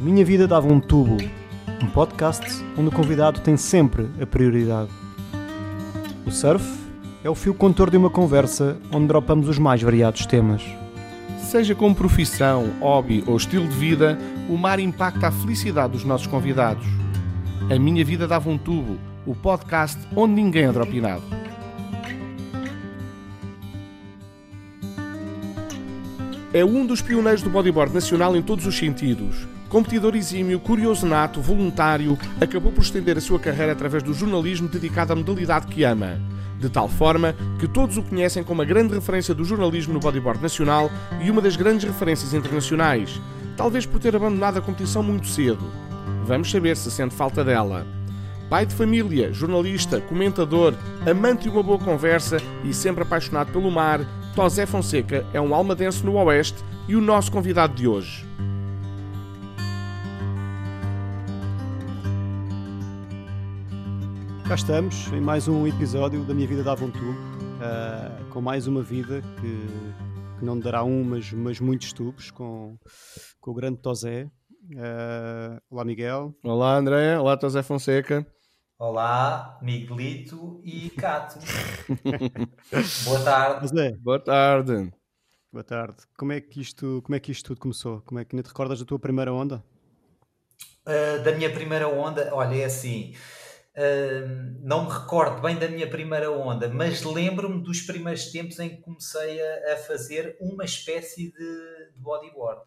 A minha vida dava um tubo, um podcast onde o convidado tem sempre a prioridade. O surf é o fio contor de uma conversa onde dropamos os mais variados temas. Seja como profissão, hobby ou estilo de vida, o mar impacta a felicidade dos nossos convidados. A minha vida dava um tubo, o podcast onde ninguém é dropinado. É um dos pioneiros do bodyboard nacional em todos os sentidos. Competidor exímio, curioso nato, voluntário, acabou por estender a sua carreira através do jornalismo dedicado à modalidade que ama. De tal forma que todos o conhecem como a grande referência do jornalismo no bodyboard nacional e uma das grandes referências internacionais, talvez por ter abandonado a competição muito cedo. Vamos saber se sente falta dela. Pai de família, jornalista, comentador, amante de uma boa conversa e sempre apaixonado pelo mar, Tosé Fonseca é um almadense no Oeste e o nosso convidado de hoje. Cá estamos em mais um episódio da Minha Vida Dava um Tubo, uh, com mais uma vida que, que não dará um, mas, mas muitos tubos, com, com o grande Tosé. Uh, olá Miguel. Olá André, olá Tosé Fonseca. Olá, Miguelito e Cato. Boa tarde. Tosé. Boa tarde. Boa tarde. Como é que isto, como é que isto tudo começou? Como é que ainda te recordas da tua primeira onda? Uh, da minha primeira onda, olha, é assim. Uh, não me recordo bem da minha primeira onda, mas lembro-me dos primeiros tempos em que comecei a, a fazer uma espécie de, de, bodyboard.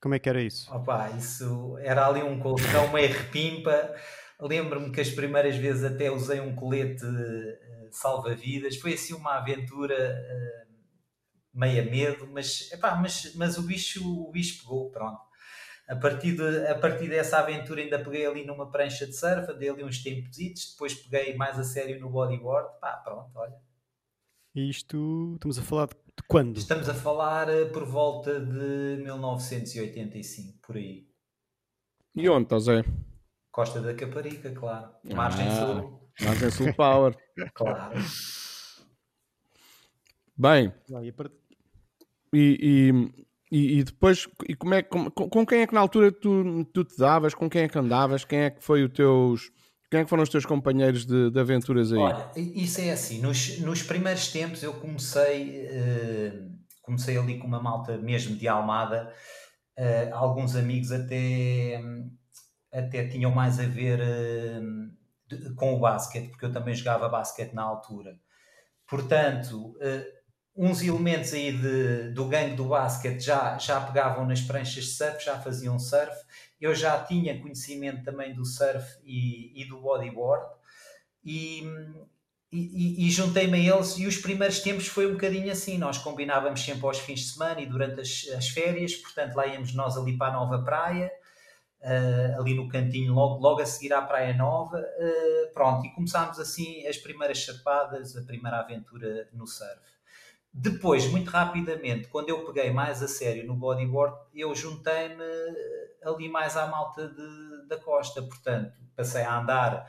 Como é que era isso? Opa, isso era ali um colchão meio repimpa. Lembro-me que as primeiras vezes até usei um colete uh, salva-vidas. Foi assim uma aventura uh, meio a medo, mas, epá, mas, mas o, bicho, o bicho pegou, pronto a partir, de, a partir dessa aventura ainda peguei ali numa prancha de surf, andei ali uns tempos, depois peguei mais a sério no bodyboard, pá, pronto, olha. E isto, estamos a falar de, quando? Estamos a falar uh, por volta de 1985, por aí. E onde estás aí? Costa da Caparica, claro. Margem ah, Sul. Margem Sul Power. claro. Bem. E, e, e, e, depois, e como é, com, com, quem é que na altura tu, tu te davas? Com quem é que andavas? Quem é que foi os teus. Quem é que foram os teus companheiros de, de aventuras aí? Olha, isso é assim. Nos, nos primeiros tempos eu comecei, uh, comecei ali com uma malta mesmo de Almada. Uh, alguns amigos até, até tinham mais a ver uh, de, com o basquete, porque eu também jogava basquete na altura. Portanto, uns elementos aí de, do gangue do basquete já, já pegavam nas pranchas de surf, já faziam surf. Eu já tinha conhecimento também do surf e, e do bodyboard e, e, e juntei-me a eles. E os primeiros tempos foi um bocadinho assim: nós combinávamos sempre aos fins de semana e durante as, as férias, portanto, lá íamos nós ali para a nova praia. Uh, ali no cantinho, logo, logo a seguir à Praia Nova. Uh, pronto, e começámos assim as primeiras charpadas, a primeira aventura no surf. Depois, muito rapidamente, quando eu peguei mais a sério no bodyboard, eu juntei-me ali mais à malta de, da costa. Portanto, passei a andar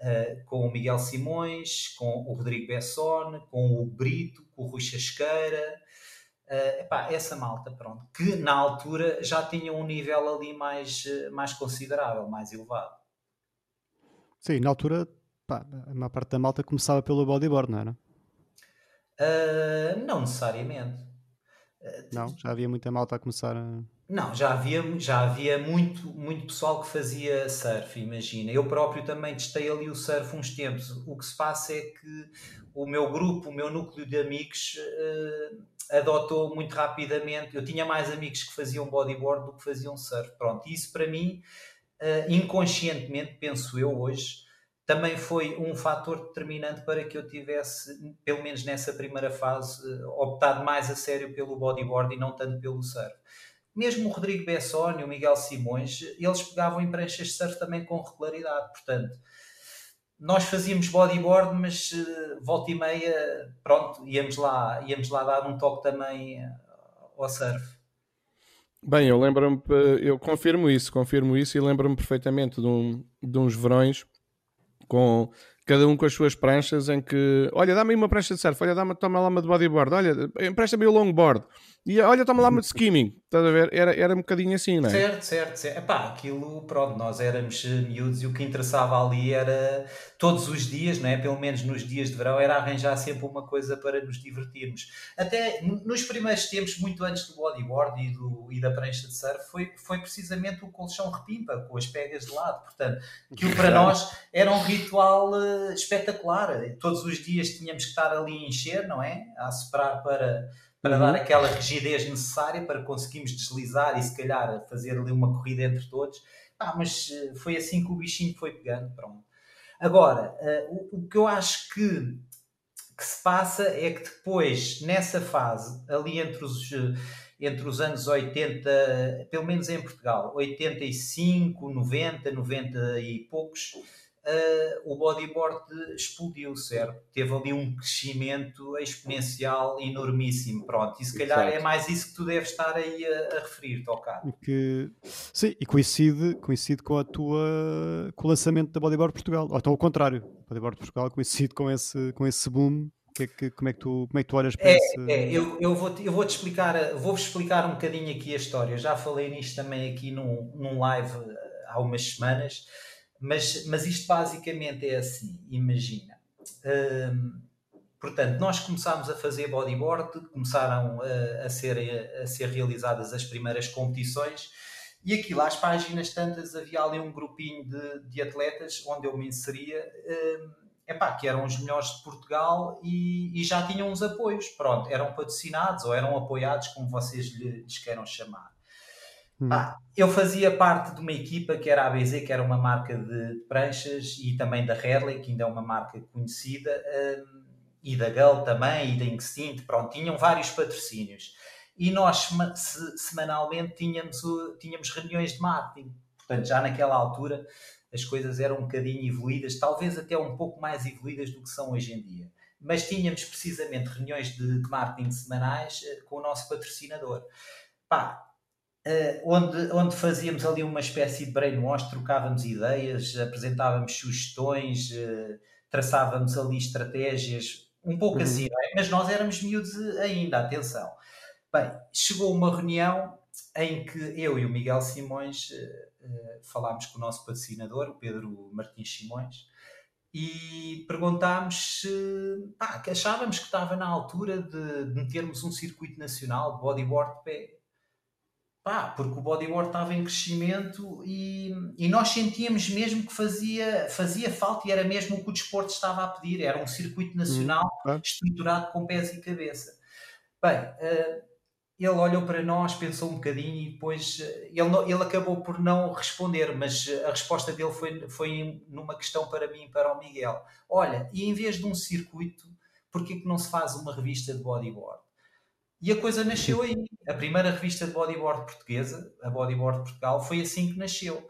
uh, com o Miguel Simões, com o Rodrigo Besson, com o Brito, com o Rui Chasqueira. Uh, epá, essa malta, pronto, que na altura já tinha um nível ali mais, mais considerável, mais elevado. Sim, na altura, pá, a maior parte da malta começava pelo bodyboard, não era? Uh, não necessariamente. Uh, não, já havia muita malta a começar a. Não, já havia, já havia muito, muito pessoal que fazia surf, imagina. Eu próprio também testei ali o surf uns tempos. O que se passa é que o meu grupo, o meu núcleo de amigos uh, adotou muito rapidamente. Eu tinha mais amigos que faziam bodyboard do que faziam surf. Pronto, isso para mim, inconscientemente, penso eu hoje, também foi um fator determinante para que eu tivesse, pelo menos nessa primeira fase, eh, optado mais a sério pelo bodyboard e não tanto pelo surf. Mesmo o Rodrigo Bessoni, o Miguel Simões, eles pegavam em pranchas de surf também com regularidade. Portanto, nós fazíamos bodyboard, mas uh, volta e meia, pronto, íamos lá, íamos lá dar um toque também eh, ao surf. Bem, eu lembro-me, eu confirmo isso, confirmo isso e lembro-me perfeitamente de, um, de uns verões com cada um com as suas pranchas em que, olha, dá-me uma prancha de surf, olha, dá-me, toma lá uma de bodyboard, olha, empresta-me o longboard, e olha, toma lá de skimming. Estás a ver? Era, era um bocadinho assim, não é? Certo, certo, certo. Epá, aquilo, pronto, nós éramos eh, miúdos e o que interessava ali era todos os dias, não é? Pelo menos nos dias de verão, era arranjar sempre uma coisa para nos divertirmos. Até nos primeiros tempos, muito antes do bodyboard e, do, e da prancha de surf, foi, foi precisamente o colchão repimpa, com as pegas de lado. Portanto, aquilo para nós era um ritual uh, espetacular. Todos os dias tínhamos que estar ali a encher, não é? A separar para para uhum. dar aquela rigidez necessária para conseguirmos deslizar e se calhar fazer ali uma corrida entre todos. Ah, mas eh, foi assim que o bichinho foi pegando, pronto. Agora, uh, o, o, que eu acho que, que se passa é que depois, nessa fase, ali entre os, eh, entre os anos 80, pelo menos em Portugal, 85, 90, 90 e poucos, uh, o bodyboard explodiu, certo? Teve ali um crescimento exponencial enormíssimo, pronto. E se calhar é mais isso que tu deves estar aí a, a referir, tocar. Que, sim, e coincide, coincide com a tua com o lançamento da Bodyboard Portugal, ou então ao contrário, Bodyboard Portugal coincide com esse, com esse boom que é que, como, é que tu, como é que tu olhas para é, esse... É, eu, eu vou-te eu vou -te explicar, vou explicar um bocadinho aqui a história. já falei nisto também aqui num, num live há umas semanas. Mas, mas isto basicamente é assim, imagina. Hum, portanto, nós começámos a fazer bodyboard, começaram a, a, ser, a ser realizadas as primeiras competições e aqui lá às páginas tantas havia ali um grupinho de, de atletas onde eu me inseria, hum, epá, que eram os melhores de Portugal e, e, já tinham uns apoios, pronto, eram patrocinados ou eram apoiados, como vocês lhes queiram chamar. Hum. Ah, eu fazia parte de uma equipa que era a ABZ, que era uma marca de pranchas, e também da Redley, que ainda é uma marca conhecida, um, e da Gull também, e da Instinct, pronto, tinham vários patrocínios. E nós semanalmente tínhamos, tínhamos reuniões de marketing. Portanto, já naquela altura as coisas eram um bocadinho evoluídas, talvez até um pouco mais evoluídas do que são hoje em dia. Mas tínhamos precisamente reuniões de, marketing semanais uh, com o nosso patrocinador. Pá, Uh, onde, onde fazíamos ali uma espécie de brainwash, trocávamos ideias, apresentávamos sugestões, uh, traçávamos ali estratégias, um pouco uhum. assim, é? mas nós éramos miúdos ainda, atenção. Bem, chegou uma reunião em que eu e o Miguel Simões uh, falámos com o nosso patrocinador, o Pedro Martins Simões, e perguntámos se que achávamos que estava na altura de, de metermos um circuito nacional de bodyboard de pé Pá, porque o bodyboard estava em crescimento e, e nós sentíamos mesmo que fazia, fazia falta e era mesmo o que o desporto estava a pedir. Era um circuito nacional uhum. estruturado com pés e cabeça. Bem, uh, ele olhou para nós, pensou um bocadinho e depois uh, ele, não, ele acabou por não responder, mas a resposta dele foi, foi numa questão para mim e para o Miguel. Olha, e em vez de um circuito, por que não se faz uma revista de bodyboard? E a coisa nasceu aí. A primeira revista de bodyboard portuguesa, a Bodyboard Portugal, foi assim que nasceu.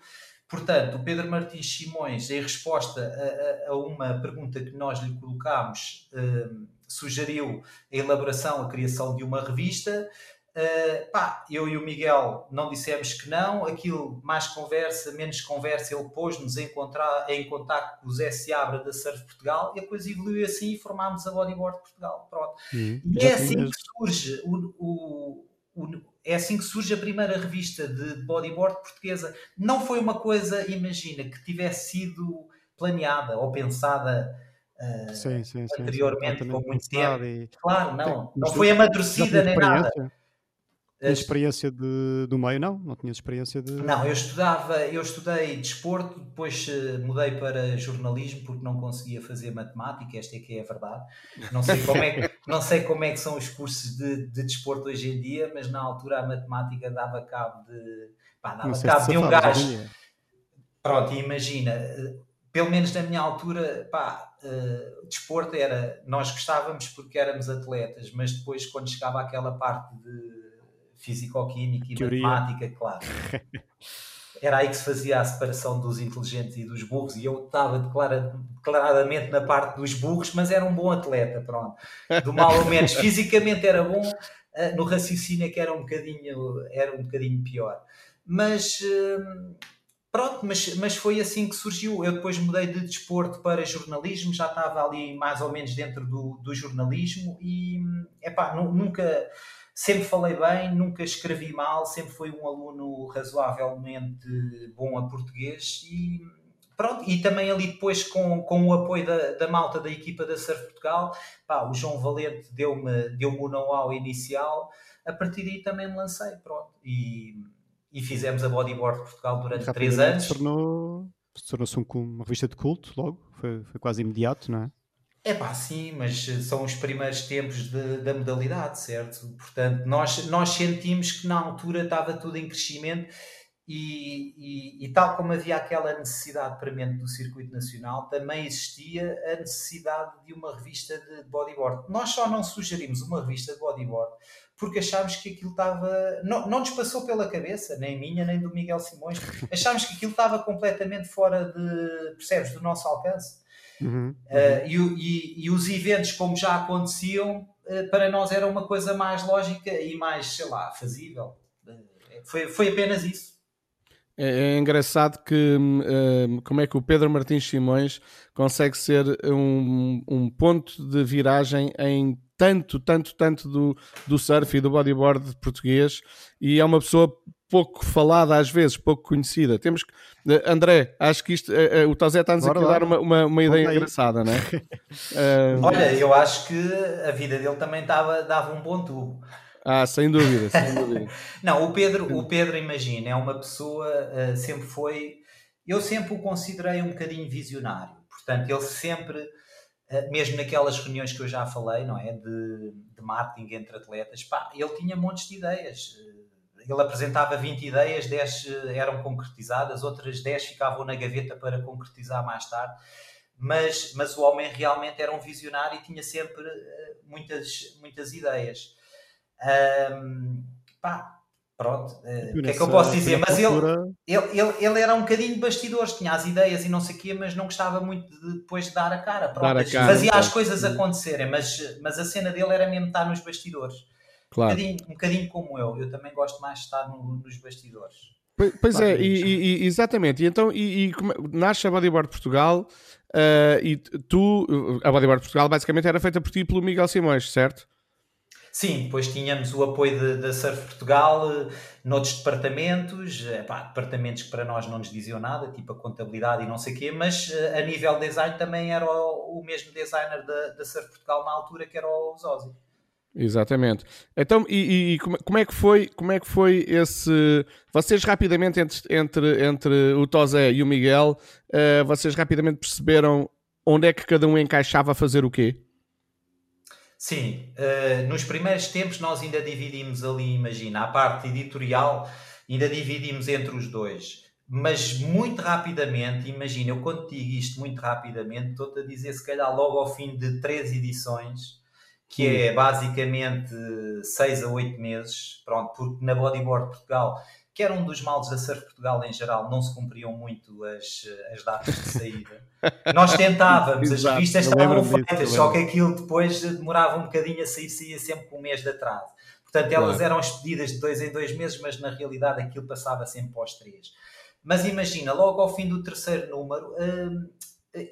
Portanto, o Pedro Martins Simões, em resposta a, a, a uma pergunta que nós lhe colocámos, uh, sugeriu a elaboração, a criação de uma revista. Uh, pá, eu e o Miguel não dissemos que não, aquilo mais conversa, menos conversa, ele pôs-nos em, em contato com o Zé Seabra da Surf Portugal e a coisa evoluiu assim e formámos a Bodyboard Portugal. Pronto. Hum, e é assim mesmo. que surge o, o, o, é assim que surge a primeira revista de bodyboard portuguesa. Não foi uma coisa, imagina, que tivesse sido planeada ou pensada uh, sim, sim, anteriormente sim, com muito tempo. E... Claro, não. Não foi amadurecida nem nada. Tinhas experiência de, do meio, não? Não tinhas experiência de. Não, eu estudava, eu estudei desporto, depois uh, mudei para jornalismo porque não conseguia fazer matemática, esta é que é a verdade. Não sei como é que, não sei como é que são os cursos de, de desporto hoje em dia, mas na altura a matemática dava cabo de. Pá, dava cabo de um gajo. Pronto, imagina, eh, pelo menos na minha altura, pá, uh, desporto era. Nós gostávamos porque éramos atletas, mas depois quando chegava aquela parte de físico-química e Teoria. matemática, claro. Era aí que se fazia a separação dos inteligentes e dos burros, e eu estava declara, declaradamente na parte dos burros, mas era um bom atleta, pronto. Do mal ou menos, fisicamente era bom, eh, no raciocínio é que era um bocadinho, era um bocadinho pior. Mas hum, pronto, mas, mas foi assim que surgiu. Eu depois mudei de desporto para jornalismo, já estava ali mais ou menos dentro do, do jornalismo e epá, nunca sempre falei bem, nunca escrevi mal, sempre fui um aluno razoavelmente bom a português e pronto, e também ali depois com, com o apoio da, da malta da equipa da Surf Portugal, pá, o João Valente deu-me deu o know-how inicial, a partir daí também me lancei, pronto, e, e fizemos a Bodyboard Portugal durante três anos. Tornou, tornou-se um, uma revista de culto logo, foi, foi quase imediato, não é? É pá, sim, mas são os primeiros tempos de, da modalidade, certo? Portanto, nós, nós sentimos que na altura estava tudo em crescimento e, e, e, tal como havia aquela necessidade premente do circuito nacional, também existia a necessidade de uma revista de bodyboard. Nós só não sugerimos uma revista de bodyboard porque achámos que aquilo estava. Não, não nos passou pela cabeça, nem minha, nem do Miguel Simões. Achámos que aquilo estava completamente fora de. percebes? do nosso alcance. Uhum, Uh, e, e, e, os eventos, como já aconteciam, uh, para nós era uma coisa mais lógica e mais, sei lá, fazível. Uh, foi, foi apenas isso. É, é engraçado que como é que o Pedro Martins Simões consegue ser um, um ponto de viragem em tanto, tanto, tanto do, do surf e do bodyboard português e é uma pessoa pouco falada às vezes, pouco conhecida. Temos que... Eh, André, acho que isto, uh, uh, o Tozé está-nos aqui a dar uma, uma, uma ideia engraçada, não é? uh... Olha, eu acho que a vida dele também tava, dava um bom tubo. Ah, sem dúvida, sem dúvida. não, o Pedro, o Pedro, imagina, é uma pessoa, sempre foi, eu sempre o considerei um bocadinho visionário. Portanto, ele sempre, mesmo naquelas reuniões que eu já falei, não é? De, de marketing entre atletas, pá, ele tinha montes de ideias ele apresentava 20 ideias, 10 eh, eram concretizadas, outras 10 ficavam na gaveta para concretizar mais tarde. Mas, mas o homem realmente era um visionário e tinha sempre eh, muitas, muitas ideias. Um, pá, pronto, uh, o que é que eu posso dizer? Mas ele, ele, ele, ele era um bocadinho de bastidores, tinha as ideias e não sei o quê, mas não gostava muito de depois de dar a cara. Pronto, dar a cara fazia as coisas acontecerem, mas, mas a cena dele era mesmo estar nos bastidores. Claro. Um, bocadinho, um bocadinho como eu, eu também gosto mais de estar no, nos bastidores. Pois, pois é, e, e, exatamente. E então, e, e como, nasce a Bodyboard Portugal uh, e tu, a Bodyboard Portugal basicamente era feita por ti e pelo Miguel Simões, certo? Sim, depois tínhamos o apoio da Surf Portugal uh, noutros departamentos, uh, pá, departamentos que para nós não nos diziam nada, tipo a contabilidade e não sei o quê, mas uh, a nível design também era o, o mesmo designer da, da Surf Portugal na altura, que era o Zózio. Exatamente. Então, e, e, como é que foi, como é que foi esse? Vocês rapidamente entre, entre, entre o Tozé e o Miguel, uh, vocês rapidamente perceberam onde é que cada um encaixava a fazer o quê? Sim, uh, nos primeiros tempos nós ainda dividimos ali, imagina, a parte editorial, ainda dividimos entre os dois. Mas muito rapidamente, imagina, eu quando digo isto muito rapidamente, estou-te a dizer se calhar logo ao fim de três edições, que é basicamente 6 a 8 meses, pronto, porque na Bodyboard Portugal, que era um dos males da Surf Portugal em geral, não se cumpriam muito as, as datas de saída. Nós tentávamos, as revistas estavam feitas, só que aquilo depois demorava um bocadinho a sair, saía sempre com um mês de atraso. Portanto, elas claro. eram expedidas de dois em dois meses, mas na realidade aquilo passava sempre para os três. Mas imagina, logo ao fim do terceiro número, hum,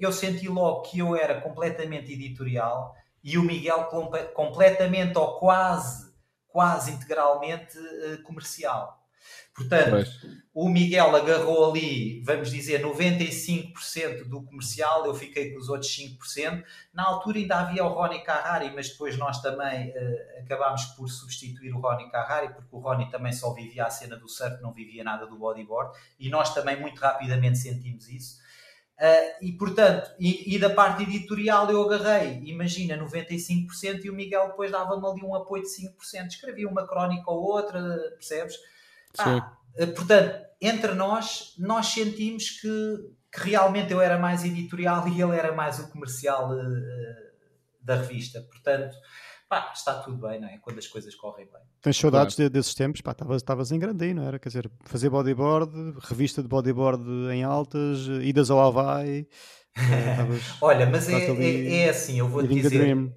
eu senti logo que eu era completamente editorial e o Miguel completamente ou quase, quase integralmente uh, comercial. Portanto, pois. o Miguel agarrou ali, vamos dizer, 95% do comercial, eu fiquei com os outros 5%. Na altura ainda havia o Ronnie Carrari, mas depois nós também uh, acabámos por substituir o Ronnie Carrari, porque o Ronnie também só vivia a cena do surf, não vivia nada do bodyboard, e nós também muito rapidamente sentimos isso. Uh, e portanto, e, e, da parte editorial eu agarrei, imagina, 95% e o Miguel depois dava-me ali um apoio de 5%, escrevia uma crónica ou outra, percebes? Ah, uh, portanto, entre nós, nós sentimos que, que, realmente eu era mais editorial e ele era mais o comercial uh, da revista, portanto pá, está tudo bem, não é? Quando as coisas correm bem. Tens saudades claro. de, desses tempos? Pá, estavas em grande aí, não era? Quer dizer, fazer bodyboard, revista de bodyboard em altas, idas ao Havaí. Olha, mas é, é, é, assim, eu vou te dizer.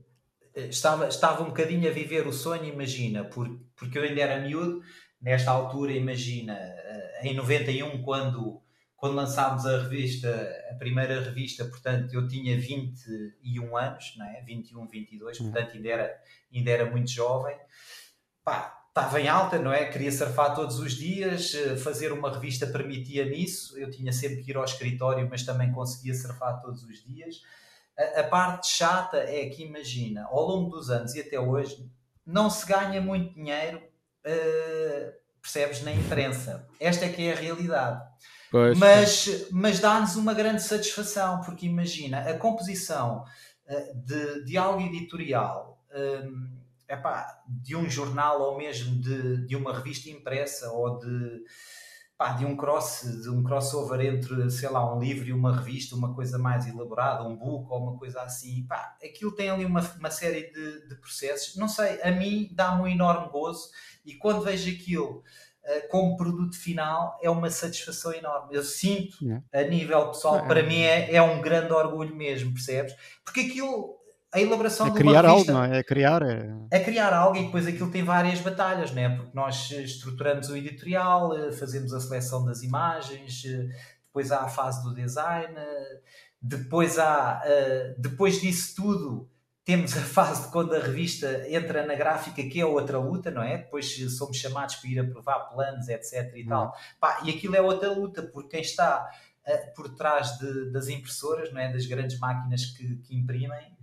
Estava, estava um bocadinho a viver o sonho, imagina, por, porque eu ainda era miúdo, nesta altura, imagina, eh, em 91, quando quando lançámos a revista, a primeira revista, portanto, eu tinha 21 anos, não é? 21, 22, uhum. portanto, ainda era, ainda era muito jovem. pá, estava em alta, não é? Queria surfar todos os dias, eh, fazer uma revista permitia-me isso. Eu tinha sempre que ir ao escritório, mas também conseguia surfar todos os dias. A, a, parte chata é que, imagina, ao longo dos anos e até hoje, não se ganha muito dinheiro, uh, percebes, na imprensa. Esta é que é a realidade. Pois, mas mas dá-nos uma grande satisfação, porque imagina, a composição uh, de, de algo editorial. Um, epá, de um jornal ou mesmo de, de uma revista impressa ou de, pá, de um cross, de um crossover entre, sei lá, um livro e uma revista, uma coisa mais elaborada, um book ou uma coisa assim, pá, aquilo tem ali uma, uma série de, de processos. Não sei, a mim dá-me um enorme gozo e quando vejo aquilo como produto final é uma satisfação enorme. Eu sinto, yeah. a nível pessoal, para mim é, é um grande orgulho mesmo, percebes? Porque aquilo a elaboração é de criar uma revista, algo, não é? É criar. É... é criar algo e depois aquilo tem várias batalhas, não é? Porque nós estruturamos o editorial, eh, fazemos a seleção das imagens, eh, depois há a fase do design, eh, depois há, depois disso tudo, temos a fase de quando a revista entra na gráfica, que é outra luta, não é? Depois somos chamados para ir aprovar planos, etc. e tal. Uhum. Pá, e aquilo é outra luta, porque quem está por trás de, das impressoras, não é? Das grandes máquinas que, que imprimem,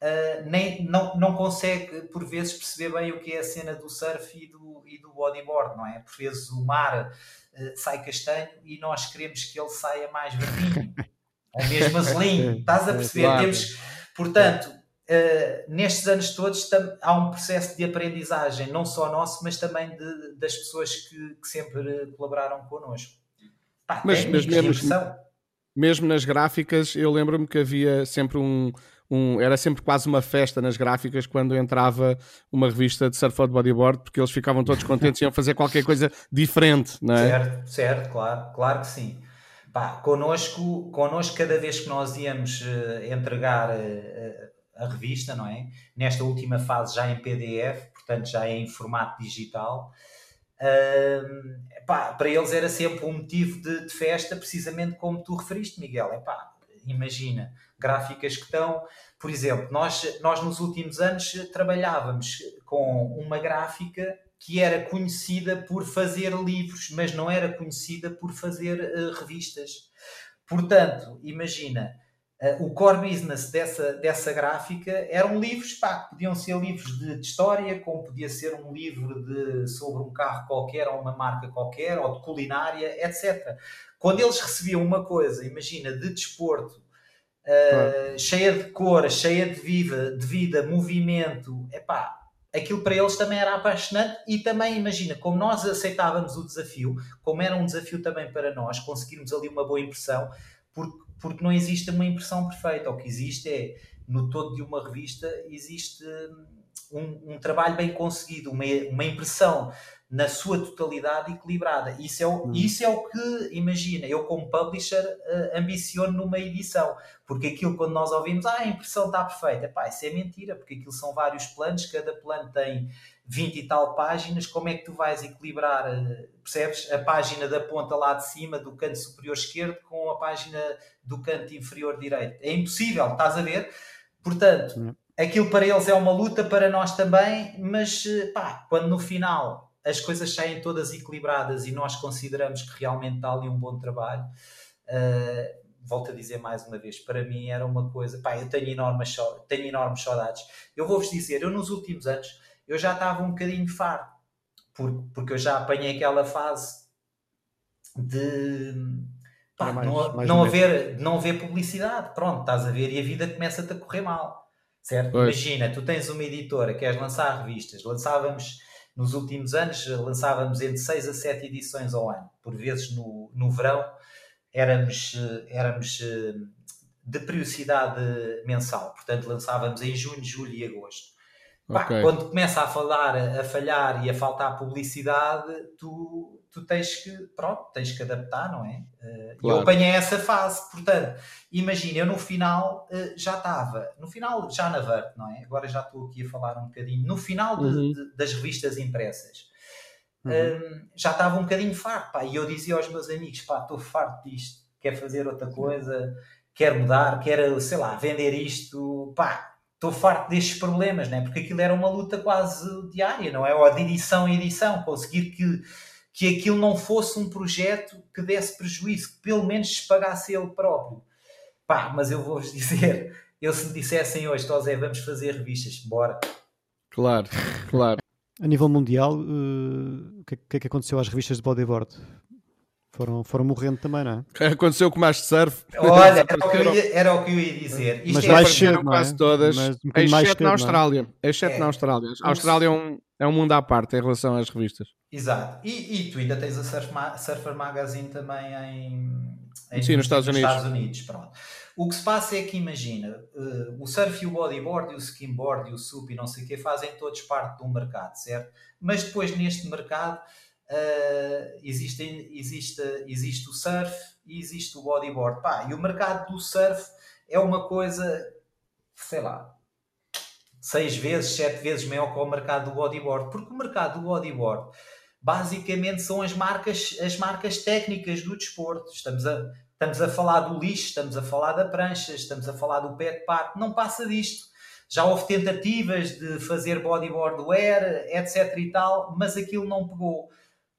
uh, nem, não, não consegue, por vezes, perceber bem o que é a cena do surf e do, e do bodyboard, não é? Por vezes o mar uh, sai castanho e nós queremos que ele saia mais verdinho, ou mesmo azulinho, estás a perceber? Claro. Temos, portanto, uh, nestes anos todos há um processo de aprendizagem, não só nosso, mas também de, das pessoas que, que sempre colaboraram connosco. Pá, mas, mas mesmo, mesmo nas gráficas, eu lembro-me que havia sempre um, um, era sempre quase uma festa nas gráficas quando entrava uma revista de surfboard bodyboard, porque eles ficavam todos contentes e iam fazer qualquer coisa diferente, não é? Certo, certo, claro, claro que sim. Pá, connosco, connosco, cada vez que nós íamos uh, entregar uh, a revista, não é? Nesta última fase já em PDF, portanto já é em formato digital, uh, pá, para eles era sempre um motivo de, de, festa, precisamente como tu referiste, Miguel. É pá, imagina, gráficas que estão, por exemplo, nós, nós nos últimos anos trabalhávamos com uma gráfica que era conhecida por fazer livros, mas não era conhecida por fazer uh, revistas. Portanto, imagina, o core business dessa, dessa gráfica eram livros, pá, podiam ser livros de, de, história, como podia ser um livro de, sobre um carro qualquer ou uma marca qualquer, ou de culinária, etc. Quando eles recebiam uma coisa, imagina, de desporto, uh, cheia de cor, cheia de vida, de vida, movimento, epá, aquilo para eles também era apaixonante e também imagina, como nós aceitávamos o desafio, como era um desafio também para nós, conseguirmos ali uma boa impressão, porque, porque não existe uma impressão perfeita, o que existe é, no todo de uma revista, existe um, um trabalho bem conseguido, uma, uma impressão na sua totalidade equilibrada. Isso é o, hum. isso é o que, imagina, eu como publisher uh, ambiciono numa edição, porque aquilo quando nós ouvimos, ah, a impressão está perfeita, Epá, isso é mentira, porque aquilo são vários planos, cada plano tem 20 e tal páginas, como é que tu vais equilibrar, uh, percebes, a página da ponta lá de cima, do canto superior esquerdo, com a página do canto inferior direito? É impossível, estás a ver? Portanto, aquilo para eles é uma luta, para nós também, mas eh, pá, quando no final as coisas saem todas equilibradas e nós consideramos que realmente está ali um bom trabalho, uh, volto a dizer mais uma vez, para mim era uma coisa, pá, eu tenho enormes, tenho enormes saudades. Eu vou-vos dizer, eu nos últimos anos, eu já estava um bocadinho farto, porque, porque eu já apanhei aquela fase de pá, mais, não, mais não haver, não haver publicidade, pronto, estás a ver, e a vida começa-te a correr mal, certo? Pois. Imagina, tu tens uma editora, queres lançar revistas, lançávamos nos últimos anos lançávamos entre 6 a 7 edições ao ano. Por vezes no, no verão éramos, éramos de periodicidade mensal, portanto lançávamos em junho, julho e agosto. Okay. quando começa a falar, a falhar e a faltar publicidade, tu tu tens que, pronto, tens que adaptar, não é? Uh, claro. Eu apanhei essa fase, portanto, imagina, eu no final uh, já estava, no final já na Vert, não é? Agora já estou aqui a falar um bocadinho, no final de, uhum. de, das revistas impressas, uhum. uh, já estava um bocadinho farto, pá, e eu dizia aos meus amigos, pá, estou farto disto, quer fazer outra coisa, quer mudar, quer, sei lá, vender isto, pá, estou farto destes problemas, né? porque aquilo era uma luta quase diária, não é? Ou de edição em edição, conseguir que, que aquilo não fosse um projeto que desse prejuízo, que pelo menos se pagasse ele próprio. Pá, mas eu vou-vos dizer, eu se me dissessem hoje, Tosé, vamos fazer revistas, bora. Claro, claro. A nível mundial, uh, o que, que, é que aconteceu às revistas de bodyboard? Foram, foram morrendo também, não é? Aconteceu com mais de surf. Olha, era o, que eu ia, era o que eu ia dizer. Isto mas é mais cedo, é? quase todas, mas um exceto na Austrália. É? Exceto é. na Austrália. A Austrália é um, é um mundo à parte em relação às revistas. Exato. E, e tu ainda tens a Surf Ma Surfer Magazine também em, em Sim, nos Estados nos Unidos. Estados Unidos pronto. O que se passa é que, imagina, uh, o surf e o bodyboard e o skimboard e o sup e não sei o que fazem todos parte de um mercado, certo? Mas depois neste mercado uh, existe, existe, existe o surf e existe o bodyboard. Pá, e o mercado do surf é uma coisa, sei lá, seis vezes, sete vezes maior que o mercado do bodyboard. Porque o mercado do bodyboard basicamente são as marcas, as marcas técnicas do desporto. Estamos a, estamos a falar do lixo, estamos a falar da prancha, estamos a falar do pet park, não passa disto. Já houve tentativas de fazer bodyboard wear, etc e tal, mas aquilo não pegou.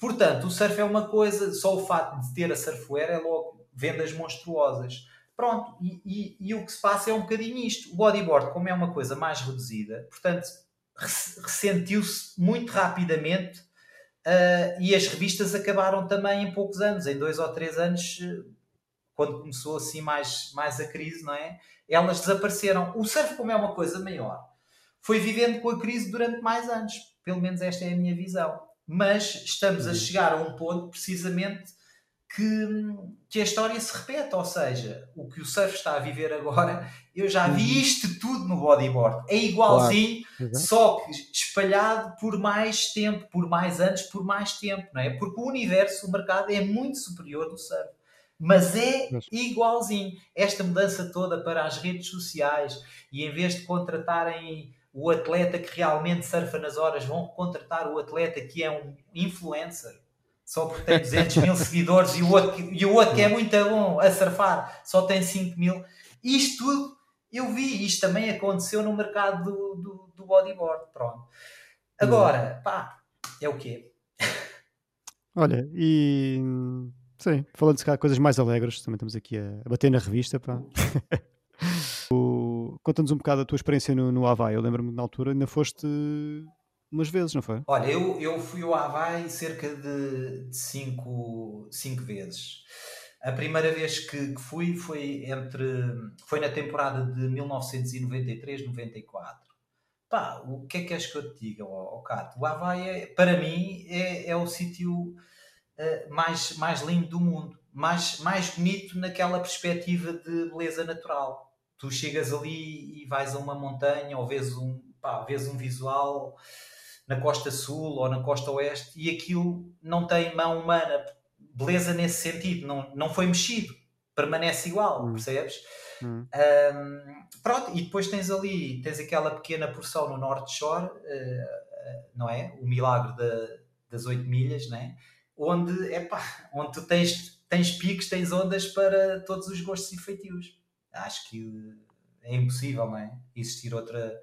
Portanto, o surf é uma coisa, só o facto de ter a surfwear é logo vendas monstruosas. Pronto, e, e, e, o que se passa é um bocadinho isto. O bodyboard, como é uma coisa mais reduzida, portanto, ressentiu-se muito rapidamente uh, e as revistas acabaram também em poucos anos, em dois ou três anos, quando começou assim mais, mais a crise, não é? Elas desapareceram. O surf, como é uma coisa maior, foi vivendo com a crise durante mais anos. Pelo menos esta é a minha visão. Mas estamos a uhum. chegar a um ponto, precisamente, que, que a história se repete. Ou seja, o que o surf está a viver agora, eu já vi uhum. isto tudo no bodyboard. É igualzinho, claro. só que espalhado por mais tempo, por mais anos, por mais tempo, não é? Porque o universo, o mercado, é muito superior do surf mas é igualzinho. Esta mudança toda para as redes sociais e em vez de contratarem o atleta que realmente surfa nas horas, vão contratar o atleta que é um influencer só porque tem 200 mil seguidores e o, outro, e o outro que é muito bom a surfar só tem 5 mil. Isto tudo eu vi, isto também aconteceu no mercado do, do, do bodyboard. Pronto. Agora, pá, é o quê? Olha, e Sim, falando de coisas mais alegres, também estamos aqui a, a bater na revista. Conta-nos um bocado a tua experiência no, no Havaí. Eu lembro-me na altura, ainda foste umas vezes, não foi? Olha, eu, eu fui ao Havaí cerca de, de cinco, cinco vezes. A primeira vez que, que, fui foi entre foi na temporada de 1993-94. Pá, o que é que queres que eu te diga, oh, oh Cato? O Havaí, é, para mim, é, é o sítio uh, mais, mais lindo do mundo, mais, mais bonito naquela perspectiva de beleza natural. Tu chegas ali e vais a uma montanha ou vês um, pá, vês um visual na costa sul ou na costa oeste e aquilo não tem mão humana, beleza nesse sentido, não, não foi mexido, permanece igual, hum. percebes? Hum. Um, pronto, e depois tens ali, tens aquela pequena porção no Norte Shore, uh, não é? O milagre da, das 8 milhas, não é? onde, epá, onde tu tens, tens picos, tens ondas para todos os gostos e feitios. Acho que é impossível, não é? Existir outra,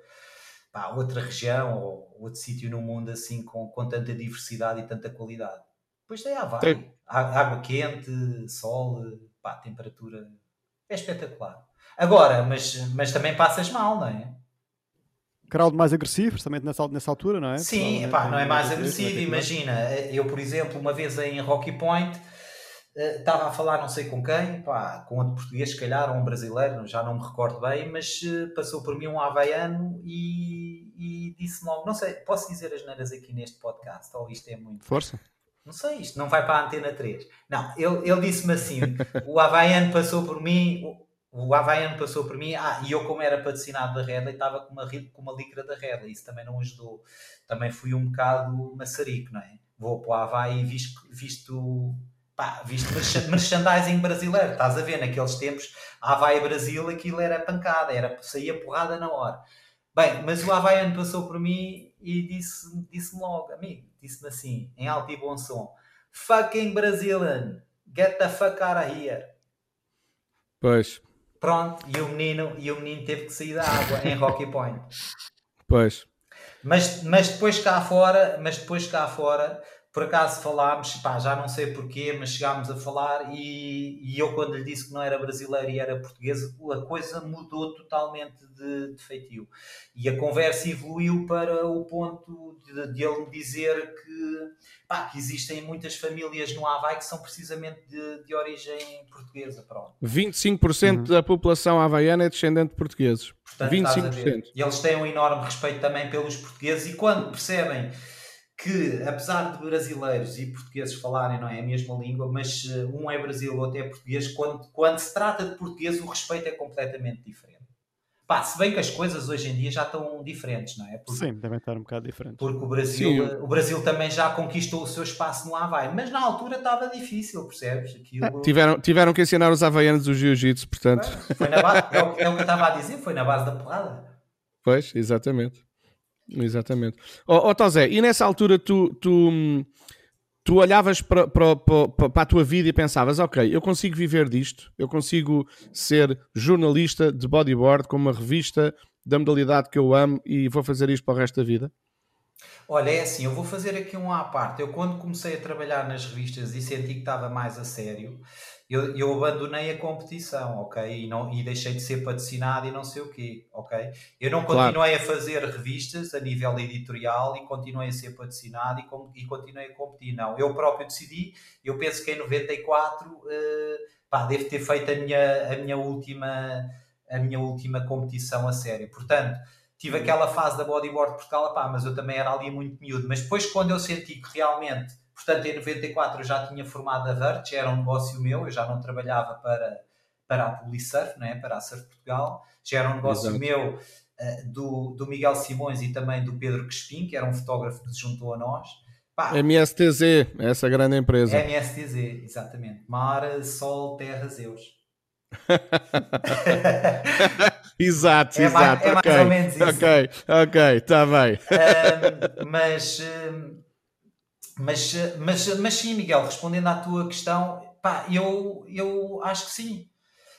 pá, outra região ou outro sítio no mundo assim com, com tanta diversidade e tanta qualidade. Depois tem Havaí, água quente, sol, pá, temperatura. É espetacular. Agora, mas, mas também passas mal, não é? crowd mais agressivo, justamente nessa, nessa altura, não é? Sim, epá, não é mais agressivo. Imagina, eu, por exemplo, uma vez em Rocky Point eh, estava a falar não sei com quem, pá, com outro português, se calhar, ou um brasileiro, já não me recordo bem, mas eh, passou por mim um havaiano e, e disse logo, não sei, posso dizer as neiras aqui neste podcast, ou isto é muito... Força. Não sei, isto não vai para a Antena 3. Não, ele, ele disse-me assim, o havaiano passou por mim, o Havaiano passou por mim, ah, e eu como era patrocinado da Redley, estava com uma, com uma licra da Redley, isso também não ajudou. Também fui um bocado maçarico, não é? Vou para o Havaí visto, visto, pá, visto merchandising brasileiro, estás a ver, naqueles tempos, Havaí Brasil, aquilo era pancada, era, saía porrada na hora. Bem, mas o Havaiano passou por mim e disse-me disse logo, amigo, disse-me assim, em alto e bom som, fucking Brazilian, get the fuck out of here. Pois. Pronto, e o menino, e o menino teve que sair da água em Rocky Point. Pois. Mas, mas depois cá fora, mas depois cá fora, por acaso falámos, pá, já não sei porquê, mas chegámos a falar e, e, eu quando lhe disse que não era brasileiro e era português, a coisa mudou totalmente de, de feitio. E a conversa evoluiu para o ponto de, de ele me dizer que, pá, que existem muitas famílias no Havaí que são precisamente de, de origem portuguesa. Pronto. 25% uhum. da população havaiana é descendente de portugueses. Portanto, 25%. E eles têm um enorme respeito também pelos portugueses e quando percebem que, apesar de brasileiros e portugueses falarem não é, a mesma língua, mas eh, um é Brasil, outro é português, quando, quando se trata de português, o respeito é completamente diferente. Pá, se bem que as coisas hoje em dia já estão diferentes, não é? Porque, Sim, devem estar um bocado diferentes. Porque o Brasil, o Brasil também já conquistou o seu espaço no Havaí, mas na altura estava difícil, percebes? Aquilo... É, tiveram, tiveram que ensinar os havaianos o jiu-jitsu, portanto. Foi na base, é, o, é o que eu estava a dizer, foi na base da porrada. Pois, exatamente. Exatamente. Ó oh, oh, Tosé, e nessa altura tu, tu, tu olhavas para, para, para, para, a tua vida e pensavas, ok, eu consigo viver disto, eu consigo ser jornalista de bodyboard com uma revista da modalidade que eu amo e vou fazer isto para o resto da vida? Olha, é assim, eu vou fazer aqui um à parte. Eu quando comecei a trabalhar nas revistas e senti que estava mais a sério, eu, eu abandonei a competição, ok? E, não, e deixei de ser patrocinado e não sei o quê, ok? Eu não continuei claro. a fazer revistas a nível editorial e continuei a ser patrocinado e, com, e continuei a competir. Não, eu próprio decidi, eu penso que em 94 uh, eh, pá, devo ter feito a minha, a minha última a minha última competição a sério. Portanto, tive aquela fase da bodyboard Portugal, pá, mas eu também era ali muito miúdo. Mas depois, quando eu senti que realmente Portanto, em 94 eu já tinha formado a Vert, era um negócio meu, eu já não trabalhava para, para a Publisurf, não é? para a Surf Portugal, já era um negócio Exato. meu uh, do, do Miguel Simões e também do Pedro Crespim, que era um fotógrafo que se juntou a nós. Pá, MSTZ, essa grande empresa. MSTZ, exatamente. Mar, Sol, Terra, Zeus. exato, é exato. Mais, é okay. mais ou menos isso. Ok, ok, está bem. Mas. Mas, mas, mas sim, Miguel, respondendo à tua questão, pá, eu, eu acho que sim.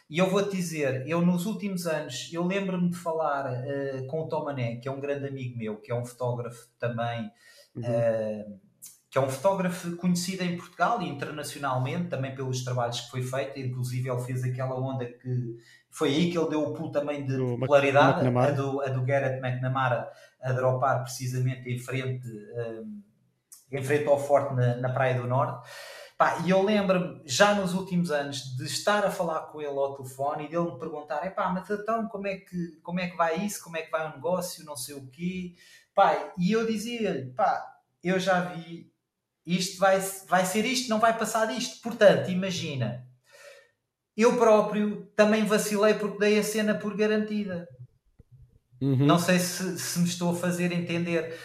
E eu vou-te dizer, eu nos últimos anos, eu lembro-me de falar uh, com o Tomané, que é um grande amigo meu, que é um fotógrafo também, uhum. uh, que é um fotógrafo conhecido em Portugal e internacionalmente, também pelos trabalhos que foi feito, inclusive ele fez aquela onda que foi aí que ele deu o pulo também de do popularidade, a do, a do Garrett McNamara a dropar precisamente em frente... em frente ao forte na, na Praia do Norte. Pá, e eu lembro-me, já nos últimos anos, de estar a falar com ele ao telefone e dele me perguntar: pá, mas então como é, que, como é que vai isso? Como é que vai o negócio? Não sei o quê. Pá, e eu dizia-lhe: pá, eu já vi, isto vai, vai ser isto, não vai passar disto. Portanto, imagina, eu próprio também vacilei porque dei a cena por garantida. Uhum. Não sei se, se me estou a fazer entender.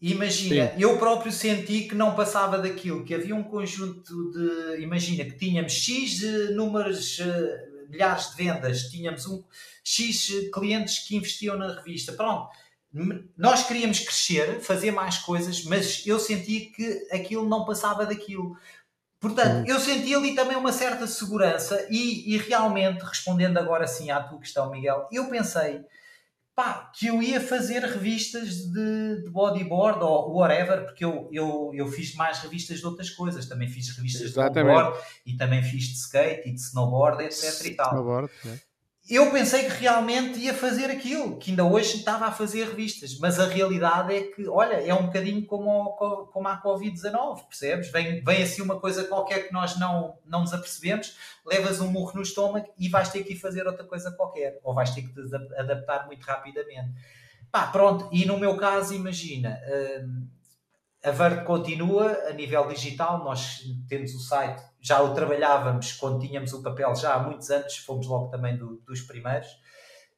Imagina, Sim. eu próprio senti que não passava daquilo, que havia um conjunto de. Imagina que tínhamos X números, eh, milhares de vendas, tínhamos um X clientes que investiam na revista. Pronto, nós queríamos crescer, fazer mais coisas, mas eu senti que aquilo não passava daquilo. Portanto, eu senti ali também uma certa segurança e, e realmente, respondendo agora sim à tua questão, Miguel, eu pensei pá, que eu ia fazer revistas de, de, bodyboard ou whatever, porque eu, eu, eu fiz mais revistas de outras coisas. Também fiz revistas Exatamente. de bodyboard e também fiz de skate e de snowboard, etc. E tal. Snowboard, eu pensei que realmente ia fazer aquilo, que ainda hoje estava a fazer revistas, mas a realidade é que, olha, é um bocadinho como, como a Covid-19, percebes? Vem, vem assim uma coisa qualquer que nós não, não nos apercebemos, levas um murro no estômago e vais ter que ir fazer outra coisa qualquer, ou vais ter que te adaptar muito rapidamente. Pá, pronto, e no meu caso, imagina, hum, a Verde continua a nível digital, nós temos o site, já o trabalhávamos quando tínhamos o papel já há muitos anos, fomos logo também do, dos primeiros.